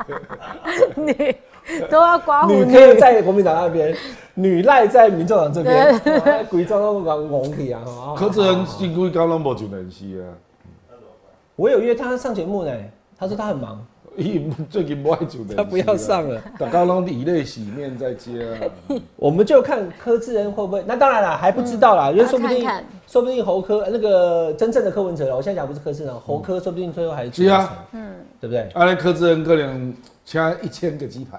女都要刮胡女科在国民党那边，女赖在民众党这边，鬼装都讲红起啊！柯志恩进规刚拢无就联系啊，我有约他上节目呢，他说他很忙，伊最近不爱就联系啊。他不要上了。大家拢以泪洗面在接啊。我们就看柯志恩会不会，那当然了，还不知道啦，因为说不定看看，说不定侯科那个真正的柯文哲了，我现在讲不是柯志恩，侯科说不定最后还是是啊，嗯，对不对？安尼柯志恩可能请一千个鸡排，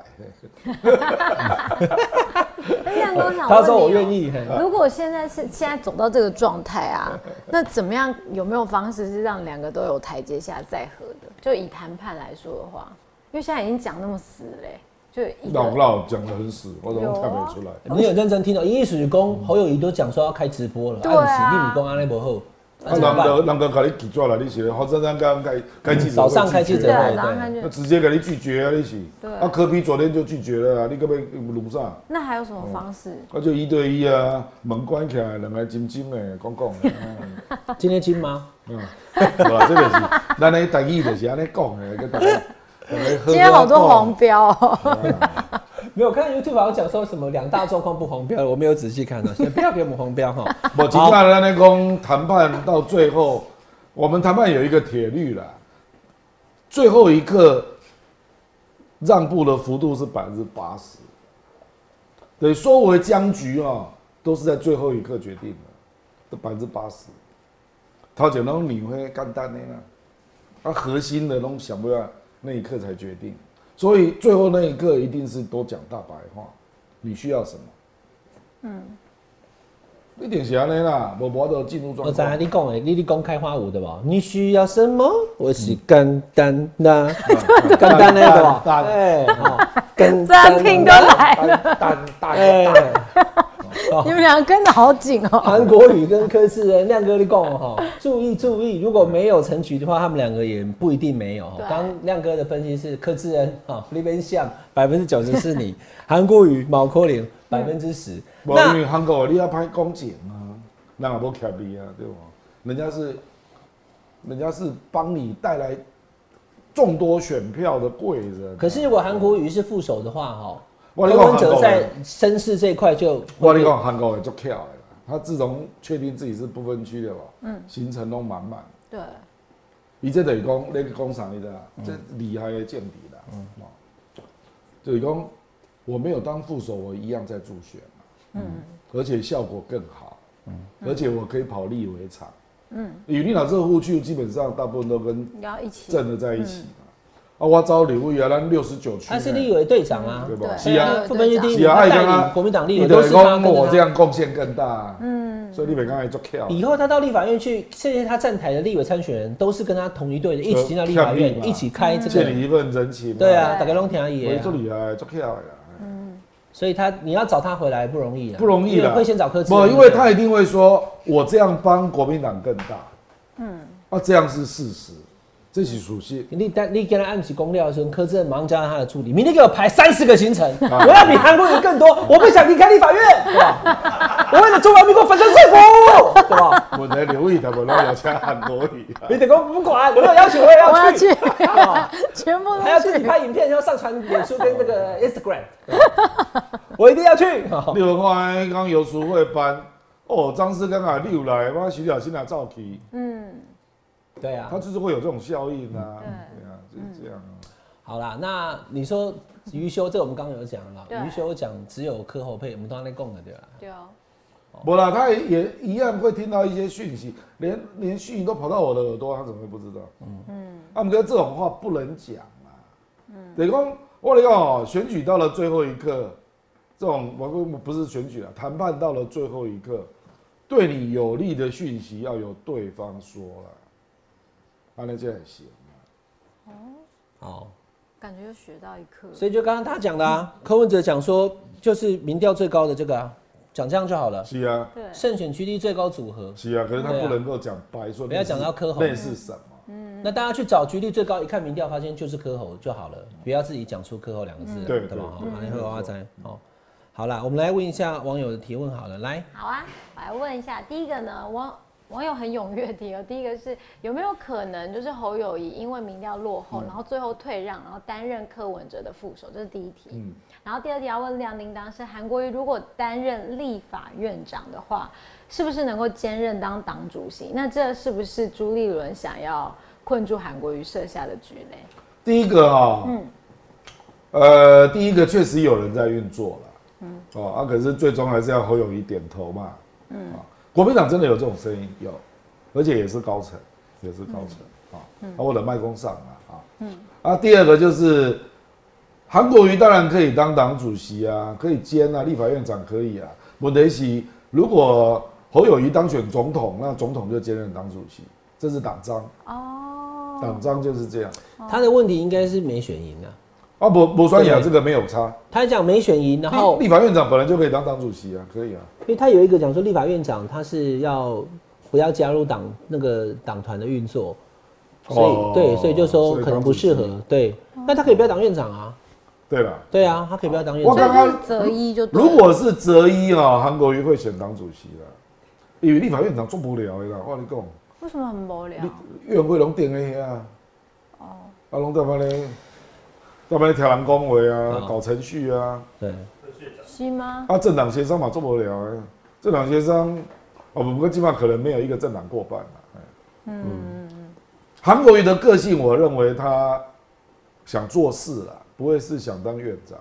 他说我愿意，如果现在是现在走到这个状态啊，那怎么样？有没有方式是让两个都有台阶下再和的？就以谈判来说的话，因为现在已经讲那么死嘞、就一那我个那我讲的很死，我怎么看不出来？你有认真听到？一史公侯友谊都讲说要开直播了，对啊暗示立米公安内博后，那啊？人个人个给你拒绝了，你是黄珊珊刚刚开开记者早上开记者会早上看就那直接给你拒绝啊，你是？对啊，科比昨天就拒绝了啊，你可不可以录上？那还有什么方式？那就一对一啊，门关起来，两个金金的讲讲的。今天金吗？嗯，这个是咱的台语就是安尼讲的，跟大家。今天好多黄标、哦，没有我看 YouTube 好像讲说什么两大状况不黄标，我没有仔细看呢，所以不要给我们黄标哈。我今天咱咧讲谈判到最后，我们谈判有一个铁律啦，最后一刻让步的幅度是百分之八十，对，所有的僵局啊，都是在最后一刻决定的，的百分之八十。头前拢领会简单的啦，啊，核心的拢想不到那一刻才决定，所以最后那一刻一定是都讲大白话，你需要什么？嗯，一定是安尼啦，无无都进入状我知道。你讲的，你你讲开花舞的吧？你需要什么？我是简单的，简单的对吧？单哎，好简 这样听都来了，单单哎，你们两个跟的好紧哦。韩国语跟柯志恩亮哥你讲哦哈，注意注意，如果没有成局的话，他们两个也不一定没有。对刚亮哥的分析是柯志恩哈，那边像百分之九十是你，韩国语毛科林百分之十。那为韩国你要拍公检啊，那也不卡逼啊，对吧？人家是，人家是帮你带来众多选票的贵人。可是如果韩国瑜是副手的话哈，我柯文哲在人，绅士这一块就我跟你讲韩国人就巧的啦，他自从确定自己是不分区的吧，嗯，行程都满满。对，伊这等于讲那个工厂，你知道，这厉害的见底啦，嗯，就是讲我没有当副手，我一样在助选嘛，嗯，而且效果更好，嗯，而且我可以跑立委场，嗯，与你老这个护区基本上大部分都跟要一起。正的在一起嘛，啊，我招李委啊，咱六十九区，他是立委队长啊，对吧？是啊，副分区第一是啊，名，他带爱国民党立委都是他跟我这。样贡献更大，嗯，所以立委刚才做跳，以后他到立法院去，现在他站台的立委参选人都是跟他同一队的，一起进到立法院，一起开这个。借你一份人情，对啊，对大家拢听我也做。厉害，做跳的嗯。所以他你要找他回来不容易啊，不容易了，会先找柯志不，因为他一定会说，我这样帮国民党更大，嗯，啊，这样是事实，这是属实。你但你跟他按起公料的时候，柯志恩马上叫他的助理，明天给我排三十个行程，我要比韩国人更多，我不想离开立法院，对吧？我为了中华民国粉身碎骨，对吧？我来留意他们，然后要加韩国语啊。你得给我不管，没有邀请我也要 要去？全部还要去。自己拍影片，要上传脸书跟那个 Instagram，我一定要去。你有看刚游淑慧班，哦，张思刚啊溜来，我徐小新啊照起，嗯，对啊。他，就是会有这种效应啊，对对啊，就是这样啊。好啦，那你说余修，这我们刚刚有讲了对，余修讲只有课后配，我们刚才供的对吧？对哦，不啦，他也一样会听到一些讯息，连连讯息都跑到我的耳朵，他怎么会不知道？嗯。嗯，啊，哥这种话不能讲啊。嗯，等于讲我跟你讲哦，选举到了最后一刻，这种我我不是选举啊，谈判到了最后一刻，对你有利的讯息要由对方说了，啊，那这样也行。好，感觉又学到一课。所以就刚刚他讲的啊，柯文哲讲说，就是民调最高的这个啊，讲这样就好了。是啊，对，胜选区地最高组合，是啊，可是他不能够讲白说，不要讲到柯侯。那是什么？嗯。那大家去找局力最高，一看民调发现就是柯侯就好了，不要自己讲出柯侯两个字了，对对吧？好对，马上会挖灾哦。好啦，我们来问一下网友的提问好了，来，好啊，我来问一下，第一个呢，网网友很踊跃提哦，第一个是有没有可能就是侯友谊因为民调落后，然后最后退让，然后担任柯文哲的副手，这是第一题。嗯。然后第二题要问亮叮当是韩国瑜如果担任立法院长的话，是不是能够兼任当党主席？那这是不是朱立伦想要困住韩国瑜设下的局呢？第一个啊、嗯。呃，第一个确实有人在运作了，嗯，哦，啊，可是最终还是要侯友谊点头嘛，嗯，啊，国民党真的有这种声音，有，而且也是高层，也是高层，啊、啊，我的麦公上啊，啊，嗯，啊，第二个就是韩国瑜当然可以当党主席啊，可以兼啊，立法院长可以啊，问题是如果侯友谊当选总统，那总统就兼任党主席，这是党章，哦，党章就是这样。他的问题应该是没选赢啊。啊，不不算雅对这个没有差，他讲没选赢，然后立立法院长本来就可以当党主席啊，可以啊。因为他有一个讲说，立法院长他是要不要加入党那个党团的运作，所以、哦对，所以就说可能不适合。对，那他可以不要当院长啊。对了，对啊，他可以不要当院长我。刚刚择一就如果是择一啊，韩国瑜会选党主席的，因为立法院长做不了的啦。我跟你讲，为什么很无聊？院会拢定的遐，哦，啊，拢在那里，在那里挑人工维啊哦，搞程序啊，对，是吗？啊，政党协商嘛做不了的，政党协商，哦，不过基本上可能没有一个政党过半了。哎嗯，韩国瑜的个性，我认为他想做事了，不会是想当院长。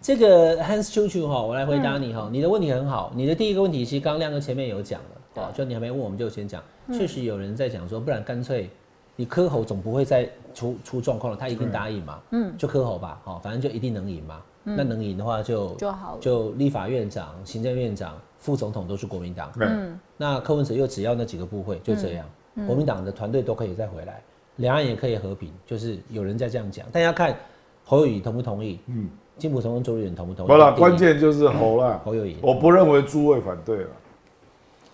这个 Hans Chu Chu 哈，我来回答你哈。你的问题很好，你的第一个问题其实刚刚亮哥前面有讲了，哦，就你还没问，我们就先讲。确实有人在讲说，不然干脆你柯侯总不会再出出状况了，他一定答应嘛，嗯，就柯侯吧，好，反正就一定能赢嘛。那能赢的话就就好了。就立法院长、行政院长、副总统都是国民党，嗯，那柯文哲又只要那几个部会，就这样，国民党的团队都可以再回来，两岸也可以和平，就是有人在这样讲，但要看侯友宜同不同意，嗯，金普同跟周立人同不同意？不啦，第一关键就是侯啦，侯友宜。我不认为诸位反对了。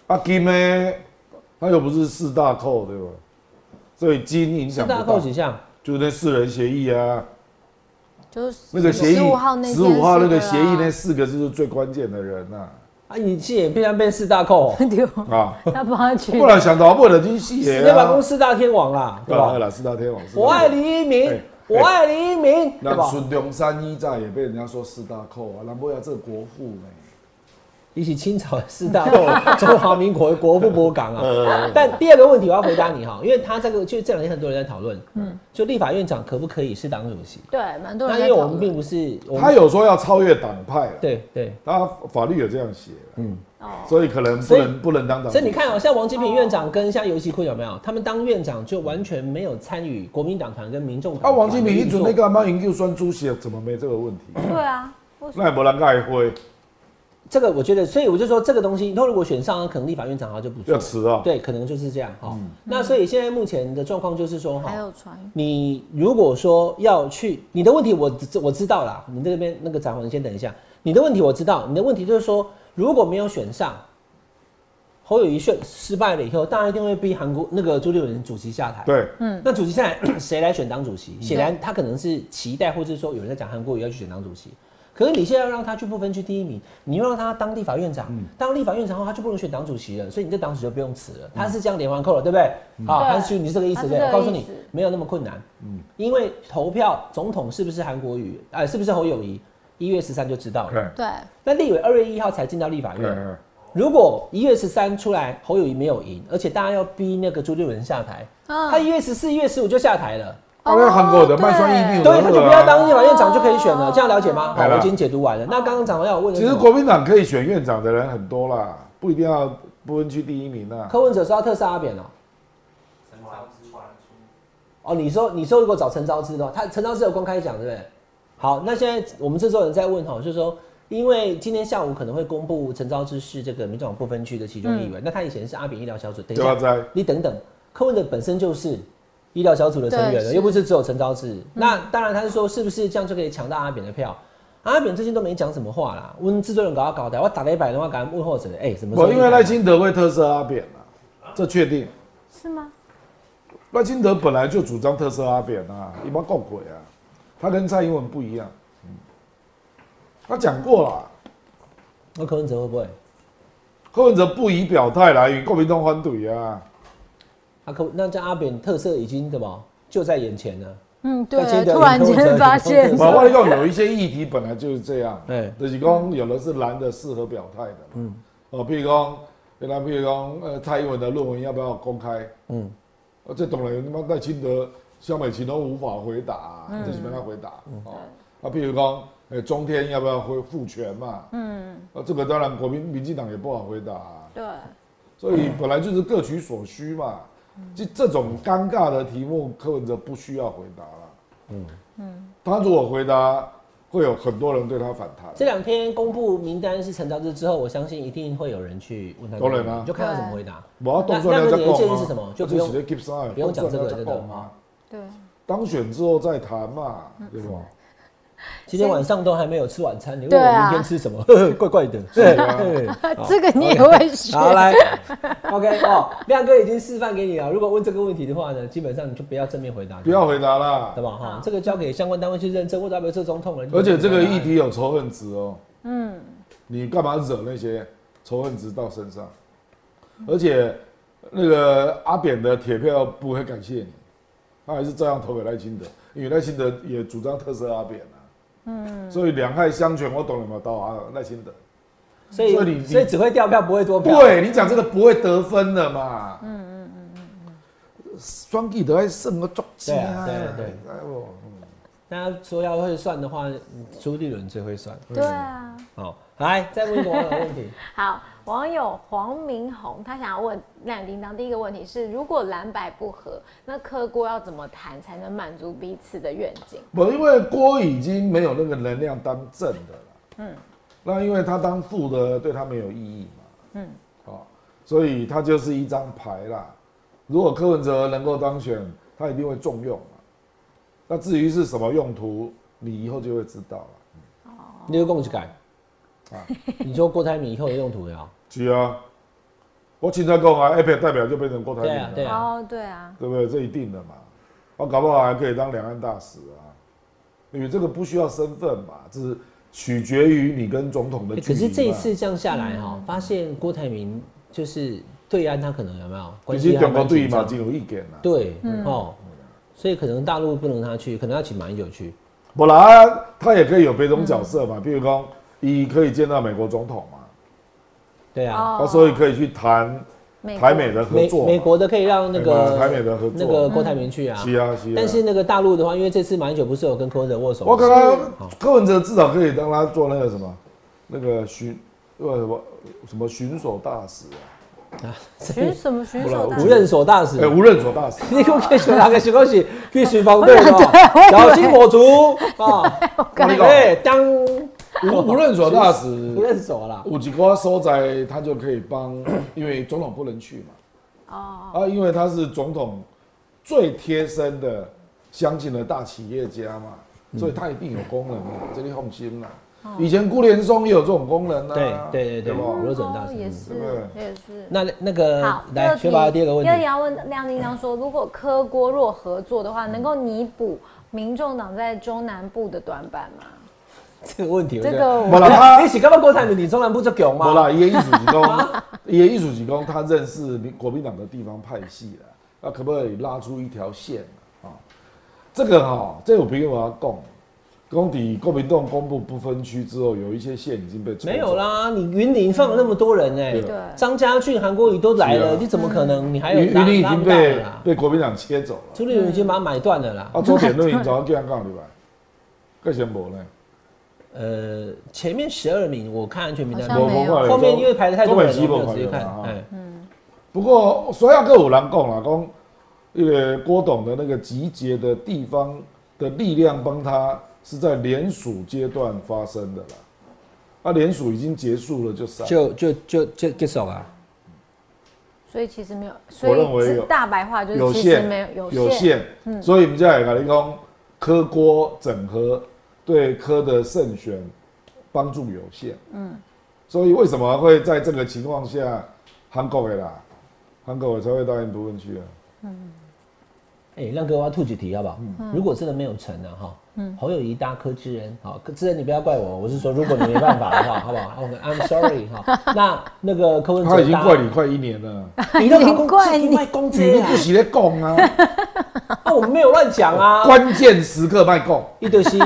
阿，金呢，他又不是四大扣，对吧？所以金影响大。扣大，几项？就是那四人协议啊，就是那个协议十五号那十五号那个协议那那四个就是最关键的人呐、啊，你现在变然变四大扣、哦，丢，啊，他帮他去不然想到不能进戏耶啊。你把公，四大天王啦，对吧？四大天王，我爱李一鸣哎，我爱李一鸣，对那吧？孙中山一战也被人家说四大扣啊，兰博要这国父呢，比起清朝的四大寇，中华民国的国父博港啊。呃，但第二个问题我要回答你哈，因为他这个就这两天很多人在讨论，嗯，就立法院长可不可以是党主席？对，蛮多那人那因为我们并。不是，他有说要超越党派了，对对，他法律有这样写，嗯，哦，所以可能不能不能当党。所以你看哦，像王金平院长跟像游其坤有没有？他们当院长就完全没有参与国民党团跟民众团啊，王金平一准那个，个嘛研究选主席，怎么没这个问题？对啊，那也没人爱会这个我觉得，所以我就说这个东西，他如果选上，可能立法院长他就不要做，迟啊。对，可能就是这样哈。那所以现在目前的状况就是说哈，还有传你如果说要去，你的问题我知我知道啦，你这边那个展宏，你先等一下。你的问题我知道，你的问题就是说，如果没有选上，侯友谊选失败了以后，大家一定会逼韩国那个朱立伦主席下台。，对，嗯那主席下来 谁来选党主席？显然他可能是期待，或者说有人在讲韩国瑜要去选党主席。可是你现在要让他去不分区第一名，你又让他当立法院长，当立法院长后他就不能选党主席了，所以你这党主席就不用辞了。他是这样连环扣了，对不对？好，对韩旭，你是这个意思对我告诉你没有那么困难。嗯，因为投票总统是不是韩国瑜，哎，是不是侯友谊，一月十三就知道了。对，那立委二月一号才进到立法院，如果一月十三出来侯友谊没有赢，而且大家要逼那个朱立伦下台，嗯他一月十四、一月十五就下台了。啊，那韩国的卖酸一定对，他就不要当立法院长就可以选了，哦这样了解吗？好，我已经解读完了。那刚刚长官要问的其实国民党可以选院长的人很多啦，不一定要不分区第一名啊。柯文哲说要特赦阿扁哦。哦，你说你说如果找陈昭之的话，他陈昭之有公开讲对不对？好，那现在我们这周有人在问哈，就是说，因为今天下午可能会公布陈昭之是这个民众党不分区的其中一员，那他以前是阿扁医疗小组，等一下你等等，柯文哲本身就是医疗小组的成员了，又不是只有陈昭志。那当然，他是说是不是这样就可以抢到阿扁的票？阿扁最近都没讲什么话啦，问制作人搞他搞的，我打了一百的话，赶快问候者，哎、什么我？因为赖清德会特色阿扁啊，这确定。是吗？赖清德本来就主张特色阿扁啊，一般够鬼啊，他跟蔡英文不一样。嗯他讲过了，那柯文哲会不会？柯文哲不以表态来与国民党反对啊。他柯那这阿扁特色已经对吧？就在眼前了。嗯，对突然间发现我我跟你讲，有一些议题本来就是这样，哎就是讲有的是蓝的适合表态的，嗯，哦，譬如讲，原来譬如讲，呃，蔡英文的论文要不要公开？嗯，呃，这懂了，他妈赖清德、萧美琴都无法回答，这是没他回答，哦，啊，譬如讲，呃，中天要不要恢复权嘛？嗯，啊，这个当然国民民进党也不好回答、对，所以本来就是各取所需嘛。就这种尴尬的题目，柯文哲不需要回答了。嗯嗯，他如果回答，会有很多人对他反弹。这两天公布名单是陈昭之之后，我相信一定会有人去问他当然啊就看他怎么回答。我要动作要再那那你的建议是什么就不用不用讲这个真的讲啊。对，当选之后再谈嘛，嗯对吧？今天晚上都还没有吃晚餐，你问我明天吃什么？怪怪的。对对这个你也会学。好，来，OK 哦，亮哥已经示范给你了。如果问这个问题的话呢，基本上你就不要正面回答，不要回答啦对。吧？哈，这个交给相关单位去认证，或者要不要做总统了。而且这个议题有仇恨值哦，嗯，你干嘛惹那些仇恨值到身上？而且那个阿扁的铁票不会感谢你，他还是照样投给赖清德，因为赖清德也主张特色阿扁啊。嗯，所以两害相权，我懂了嘛？到啊，耐心等。所以所以你所以只会掉票，不会多票。对你讲这个不会得分的嘛。嗯嗯嗯嗯嗯，双计都在胜个足对啊对对哎呦，大家说要会算的话，嗯朱立伦最会算。对啊，好，来再问一个网友问题。好，网友黄明宏他想要问亮叮当，第一个问题是，如果蓝白不合，那柯郭要怎么谈才能满足彼此的愿景？不，因为郭已经没有那个能量当正的了。嗯，那因为他当副的对他没有意义嘛。嗯，好，所以他就是一张牌啦。如果柯文哲能够当选，他一定会重用嘛。那至于是什么用途，你以后就会知道了。哦你有共去改啊？你说郭台铭以后的用途呀？是啊，我经常讲啊，iPad 代表就变成郭台铭了，对啊哦，对啊，对不对？这一定的嘛。我搞不好还可以当两岸大使啊，因为这个不需要身份嘛，只是取决于你跟总统的距离嘛。欸可是这一次这样下来哈，发现郭台铭就是对岸他可能有没有关其实中国系还蛮紧张对嘛就有意见啦。对哦，所以可能大陆不能他去，可能要请马英九去。不然他也可以有别种角色嘛，比如说，你可以见到美国总统嘛，对啊，他所以可以去谈台美的合作嘛。美国的可以让那个台美的合作那个郭台铭去啊。是啊是啊。但是那个大陆的话，因为这次马英九不是有跟柯文哲握手吗？我刚刚柯文哲至少可以让他做那个什么，那个巡，呃什么什么巡守大使啊，巡什么巡守大无任所大使哎，。无任所大使。你可可以选哪个选东西？可以巡防队哦，小心火烛啊！跟你讲哎，当无无任所大 无使，任所啦。有几个所在他就可以帮，因为总统不能去嘛，哦，啊，因为他是总统最贴身的相近的大企业家嘛，所以他一定有功能嘛，这里放心啦。以前顾连松也有这种功能啊，对对对对，吧无任所大也是也是。那那个好，来，学宝的第二个问题，第二题要问亮叮当说，如果柯郭若合作的话，能够弥补民众党在中南部的短板吗？这个问题，这个没啦，他你是干嘛郭台铭？你中南部就囧吗？没啦，也艺术几公，也艺术几公，他认识民国民党的地方派系了，那可不可以拉出一条线啊？这个哈，这我朋友要讲，公底国民党公布不分区之后，有一些线已经被抽没有。啦，你云林放了那么多人哎、对对张家俊、韩国瑜都来了，啊你怎么可能？你还有云林已经被啦？被国民党切走了。朱立伦已经把它买断了啦。啊，周点论营早上这样讲对吧？个先无呢？呃，前面十二名我看安全名单后面因为排的太多人我没有直接看排的嘛。哎，不过所要各有人讲啦，讲那个郭董的那个集结的地方的力量帮他是在联署阶段发生的啦。啊，联署已经结束了就散。就就就就结束了。所以其实没有，所以只认为有大白话就有是其实限没有有有限，限，所以我们现在也跟你讲，科郭整合对科的胜选帮助有限。嗯，所以为什么会在这个情况下，韩国的啦，韩国的才会到印度问去啊？哎，亮哥，我要吐几题好不好？嗯如果真的没有成呢，哈，侯友谊大科之人，好，之人你不要怪我，我是说，如果你没办法的话，好不好？OK，I'm sorry 哈。那那个柯文哲他已经怪你快一年了，你都已经怪你另外攻你不！是在讲啊，啊，我们没有乱讲啊。关键时刻卖讲。一对西，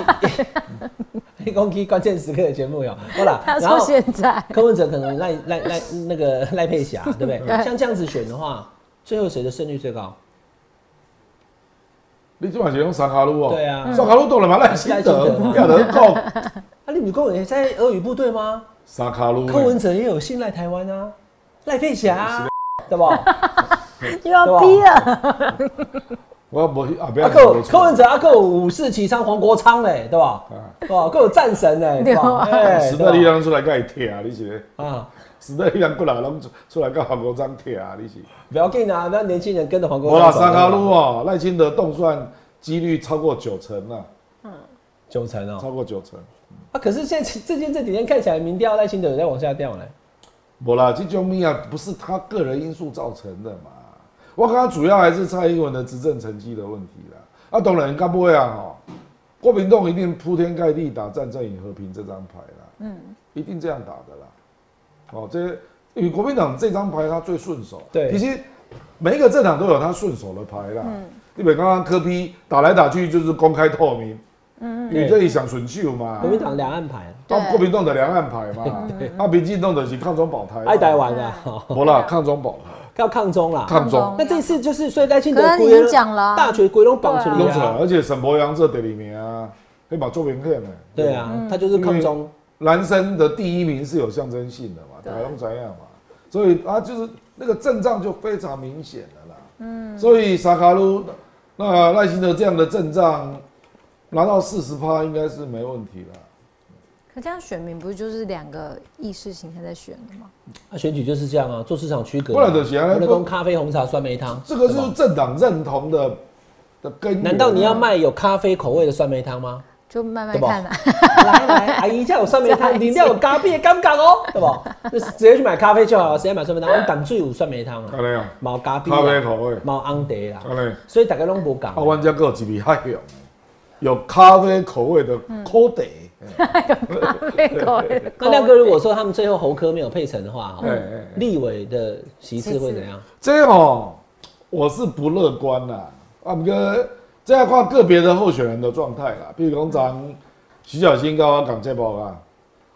一公鸡关键时刻的节目有，好啦。他说然后现在柯文哲可能赖赖赖那个赖佩霞，对不对？对像这样子选的话，最后谁的胜率最高？你即嘛是用三卡路哦，对啊三卡路懂了嘛？赖清德赖清德不要人讲，啊，你们跟我也在俄语部队吗？三卡路。柯文哲也有信赖台湾啊，赖佩霞啊，对吧？又要逼了，我要不啊，不要啊，柯有柯文哲啊，柯有五四旗昌黄国昌嘞，对吧？哇，柯有战神嘞，对吧？时代力量出来甲伊踢啊，你是？啊，时代力量过来拢出出来甲黄国昌踢啊，你是？不要紧啊，不要年轻人跟着黄国我啦，三卡路哦，赖清德动算几率超过九成了，九成哦。超过九成。啊，可是现在最近这几天看起来民调赖清德有在往下掉嘞。无啦，这种命啊，不是他个人因素造成的嘛。我刚刚主要还是蔡英文的执政成绩的问题啦。啊，当然，干不会啊，哈，郭民栋一定铺天盖地打战争与和平这张牌啦，嗯，一定这样打的啦。哦，这因为国民党这张牌他最顺手，对。其实每一个政党都有他顺手的牌啦。嗯。你比刚刚柯批打来打去就是公开透明，嗯，你这里想顺手嘛。国，民党两岸牌，到，国民党的两岸牌嘛，啊，民进党的是抗中保台嘛，爱台湾啊，不啦，抗中保台，要抗中啦。抗中那这次就是，所以赖清德已经讲了啊大锤龟龙绑出来，来啊。而且沈博阳这第二名啊，黑马做名片呢。对啊，他就是抗中。男生的第一名是有象征性的嘛，对台中这样嘛，所以啊，就是那个阵仗就非常明显的啦。嗯，所以萨卡鲁那赖清德这样的阵仗拿到四十趴应该是没问题了。可这样选民不是就是两个意识形态在选的吗？那选举就是这样啊，做市场区隔啊。不然就是啊我那供咖啡、红茶、酸梅汤，这个就是政党认同的的根啊。难道你要卖有咖啡口味的酸梅汤吗？就慢慢看吧看啊。来来，阿姨家有酸梅汤，你料有咖啡，尴尬哦，对吧？就是直接去买咖啡就好了，谁要买酸梅汤？我们淡水有酸梅汤啊，安尼啊，冇咖啡咖啡啊，口味，冇昂茶啦。所以大家拢无讲啊，。阮家有一味海用，有咖啡口味的 那亮哥如果说他们最后侯科没有配成的话，立委的席次会怎样？这哦，我是不乐观啦。啊，不过这要看个别的候选人的状态啦。比如讲，咱徐小新跟我讲这报啊，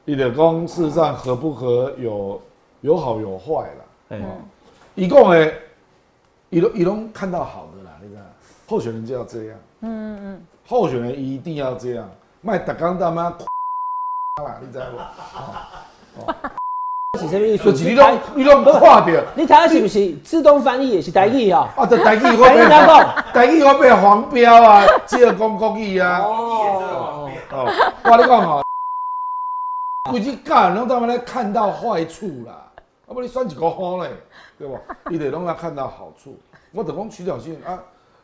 伊的讲事实上合不合有有好有坏啦。哎，一共诶，伊都伊拢看到好的啦，你看，候选人就要这样。嗯嗯，候选人一定要这样，卖打钢大妈啦，你知道不？是什么意思？就是你拢你拢看到。你台是不是自动翻译也是台语啊？啊，就台语 我台语哪变讲？台语我变黄标啊，只有讲国语啊。哦，哦，我跟你讲哦，规只教人拢他妈咧看到坏处啦，啊不你选一个好嘞，对不？伊得拢来看到好处。我得讲徐小新啊，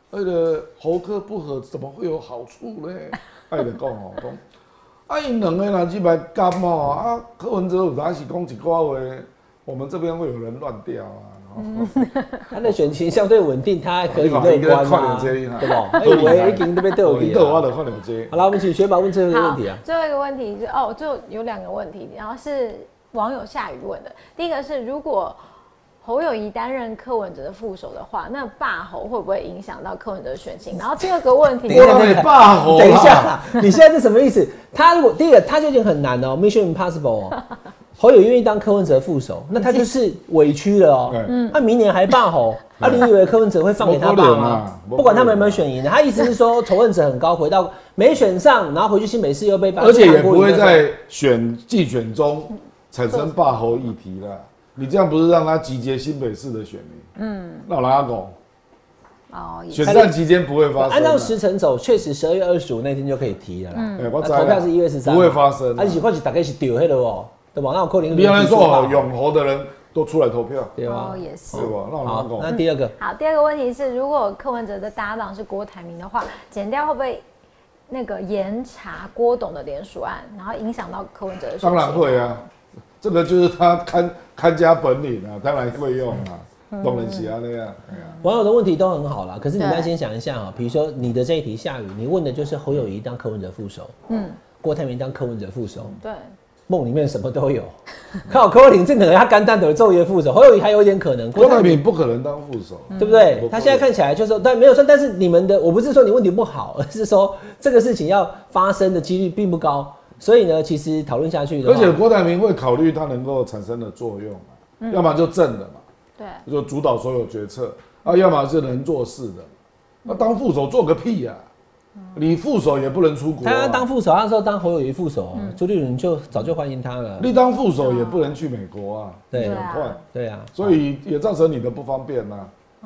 那个侯科不合怎么会有好处呢？爱得讲哦，讲啊，因两个人去来干哦，啊，柯文哲有当时讲一句话，我们这边会有人乱掉啊。哦他的选情相对稳定，他还可以乐观嘛，对吧？哎，我已经这边都有你你对我的看了这。好了，我们请学宝问最后一个问题啊。最后一个问题是哦，最后有两个问题，然后是网友夏雨问的。第一个是，如果侯友谊担任柯文哲的副手的话，那霸侯会不会影响到柯文哲的选情？然后第二个问题你罢侯等一下，你现在是什么意思？他如果第一个，他就已经很难哦，Mission Impossible 哦。侯友愿意当柯文哲副手，那他就是委屈了哦。嗯他明年还霸侯，啊，你以为柯文哲会放给他罢不可能吗啊？不管他们有没有选赢的，他意思是说仇恨值很高，回到没选上，然后回去新北市又被霸，而且也不会在。在选竞选中产生霸侯议题啦。你这样不是让他集结新北市的选民？嗯，那我让他讲，哦，选战期间不会发生啊。按照时辰走，确实十二月二十五那天就可以提了啦。哎，我投票是一月十三，不会发生啊而。且或许大概是丢黑的哦，对吧？那我扣零。你要来说哦，永和的人都出来投票，对吧哦？也是对。吧？那我好让，他那，第二个，好，第二个问题是，如果柯文哲的搭档是郭台铭的话，剪掉会不会那个严查郭董的联署案，然后影响到柯文哲的？当然会啊。这个就是他看看家本领啊，当然会用啊，懂人喜啊那样。哎呀网友的问题都很好啦，可是你们对要先想一下啊，比如说你的这一题下雨，你问的就是侯友谊当柯文哲副手，嗯，郭台铭当柯文哲副手，对，梦里面什么都有。靠柯文哲这可能他干单的昼夜副手，侯友谊还有一点可能，郭台铭不可能当副手，对不对？嗯？他现在看起来就是说，但没有说，但是你们的我不是说你问题不好，而是说这个事情要发生的几率并不高，所以呢，其实讨论下去的，而且郭台铭会考虑它能够产生的作用嘛，要么就正的嘛。对，就主导所有决策啊，要么是能做事的。那当副手做个屁呀、你副手也不能出国、他当副手，那时候当侯友谊副手，朱立伦就早就欢迎他了。你当副手也不能去美国啊，对很快，对啊，所以也造成你的不方便呐、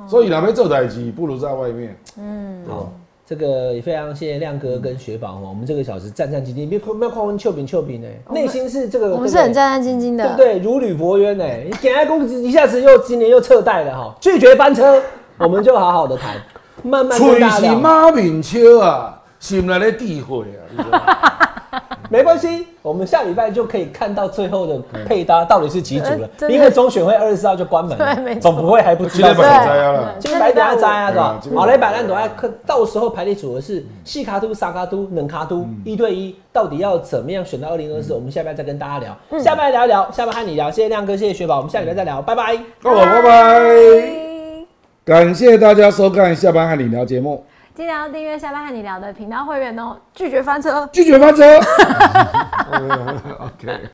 所以哪边做代机，不如在外面。嗯。好，这个也非常谢谢亮哥跟雪宝哦，我们这个小时战战兢兢，别不要看我们丘比丘比呢，内心是这个，我们是很战战兢兢的。对不对？如履薄渊呢，你给他公司一下子又今年又撤贷了哈，拒绝翻车，我们就好好的谈，慢慢跟吹是大家聊。马面笑啊，心内咧智慧啊，你知道 没关系，我们下礼拜就可以看到最后的配搭到底是几组了因为中选会二十四号就关门了，总不会还不知今天把道这个手摘了。啦。今天白等下摘啊，对吧？好嘞，摆烂都爱看，到时候排列组合是细卡都、沙卡都、冷卡都，一对一，到底要怎么样选到二零二四？我们下班再跟大家聊，下班聊一聊，下班和你聊。谢谢亮哥，谢谢雪宝，我们下礼拜再聊，拜拜。那我拜拜，感谢大家收看下班和你聊节目，记得要订阅下班和你聊的频道会员哦，拒绝翻车。拒绝翻车。OK。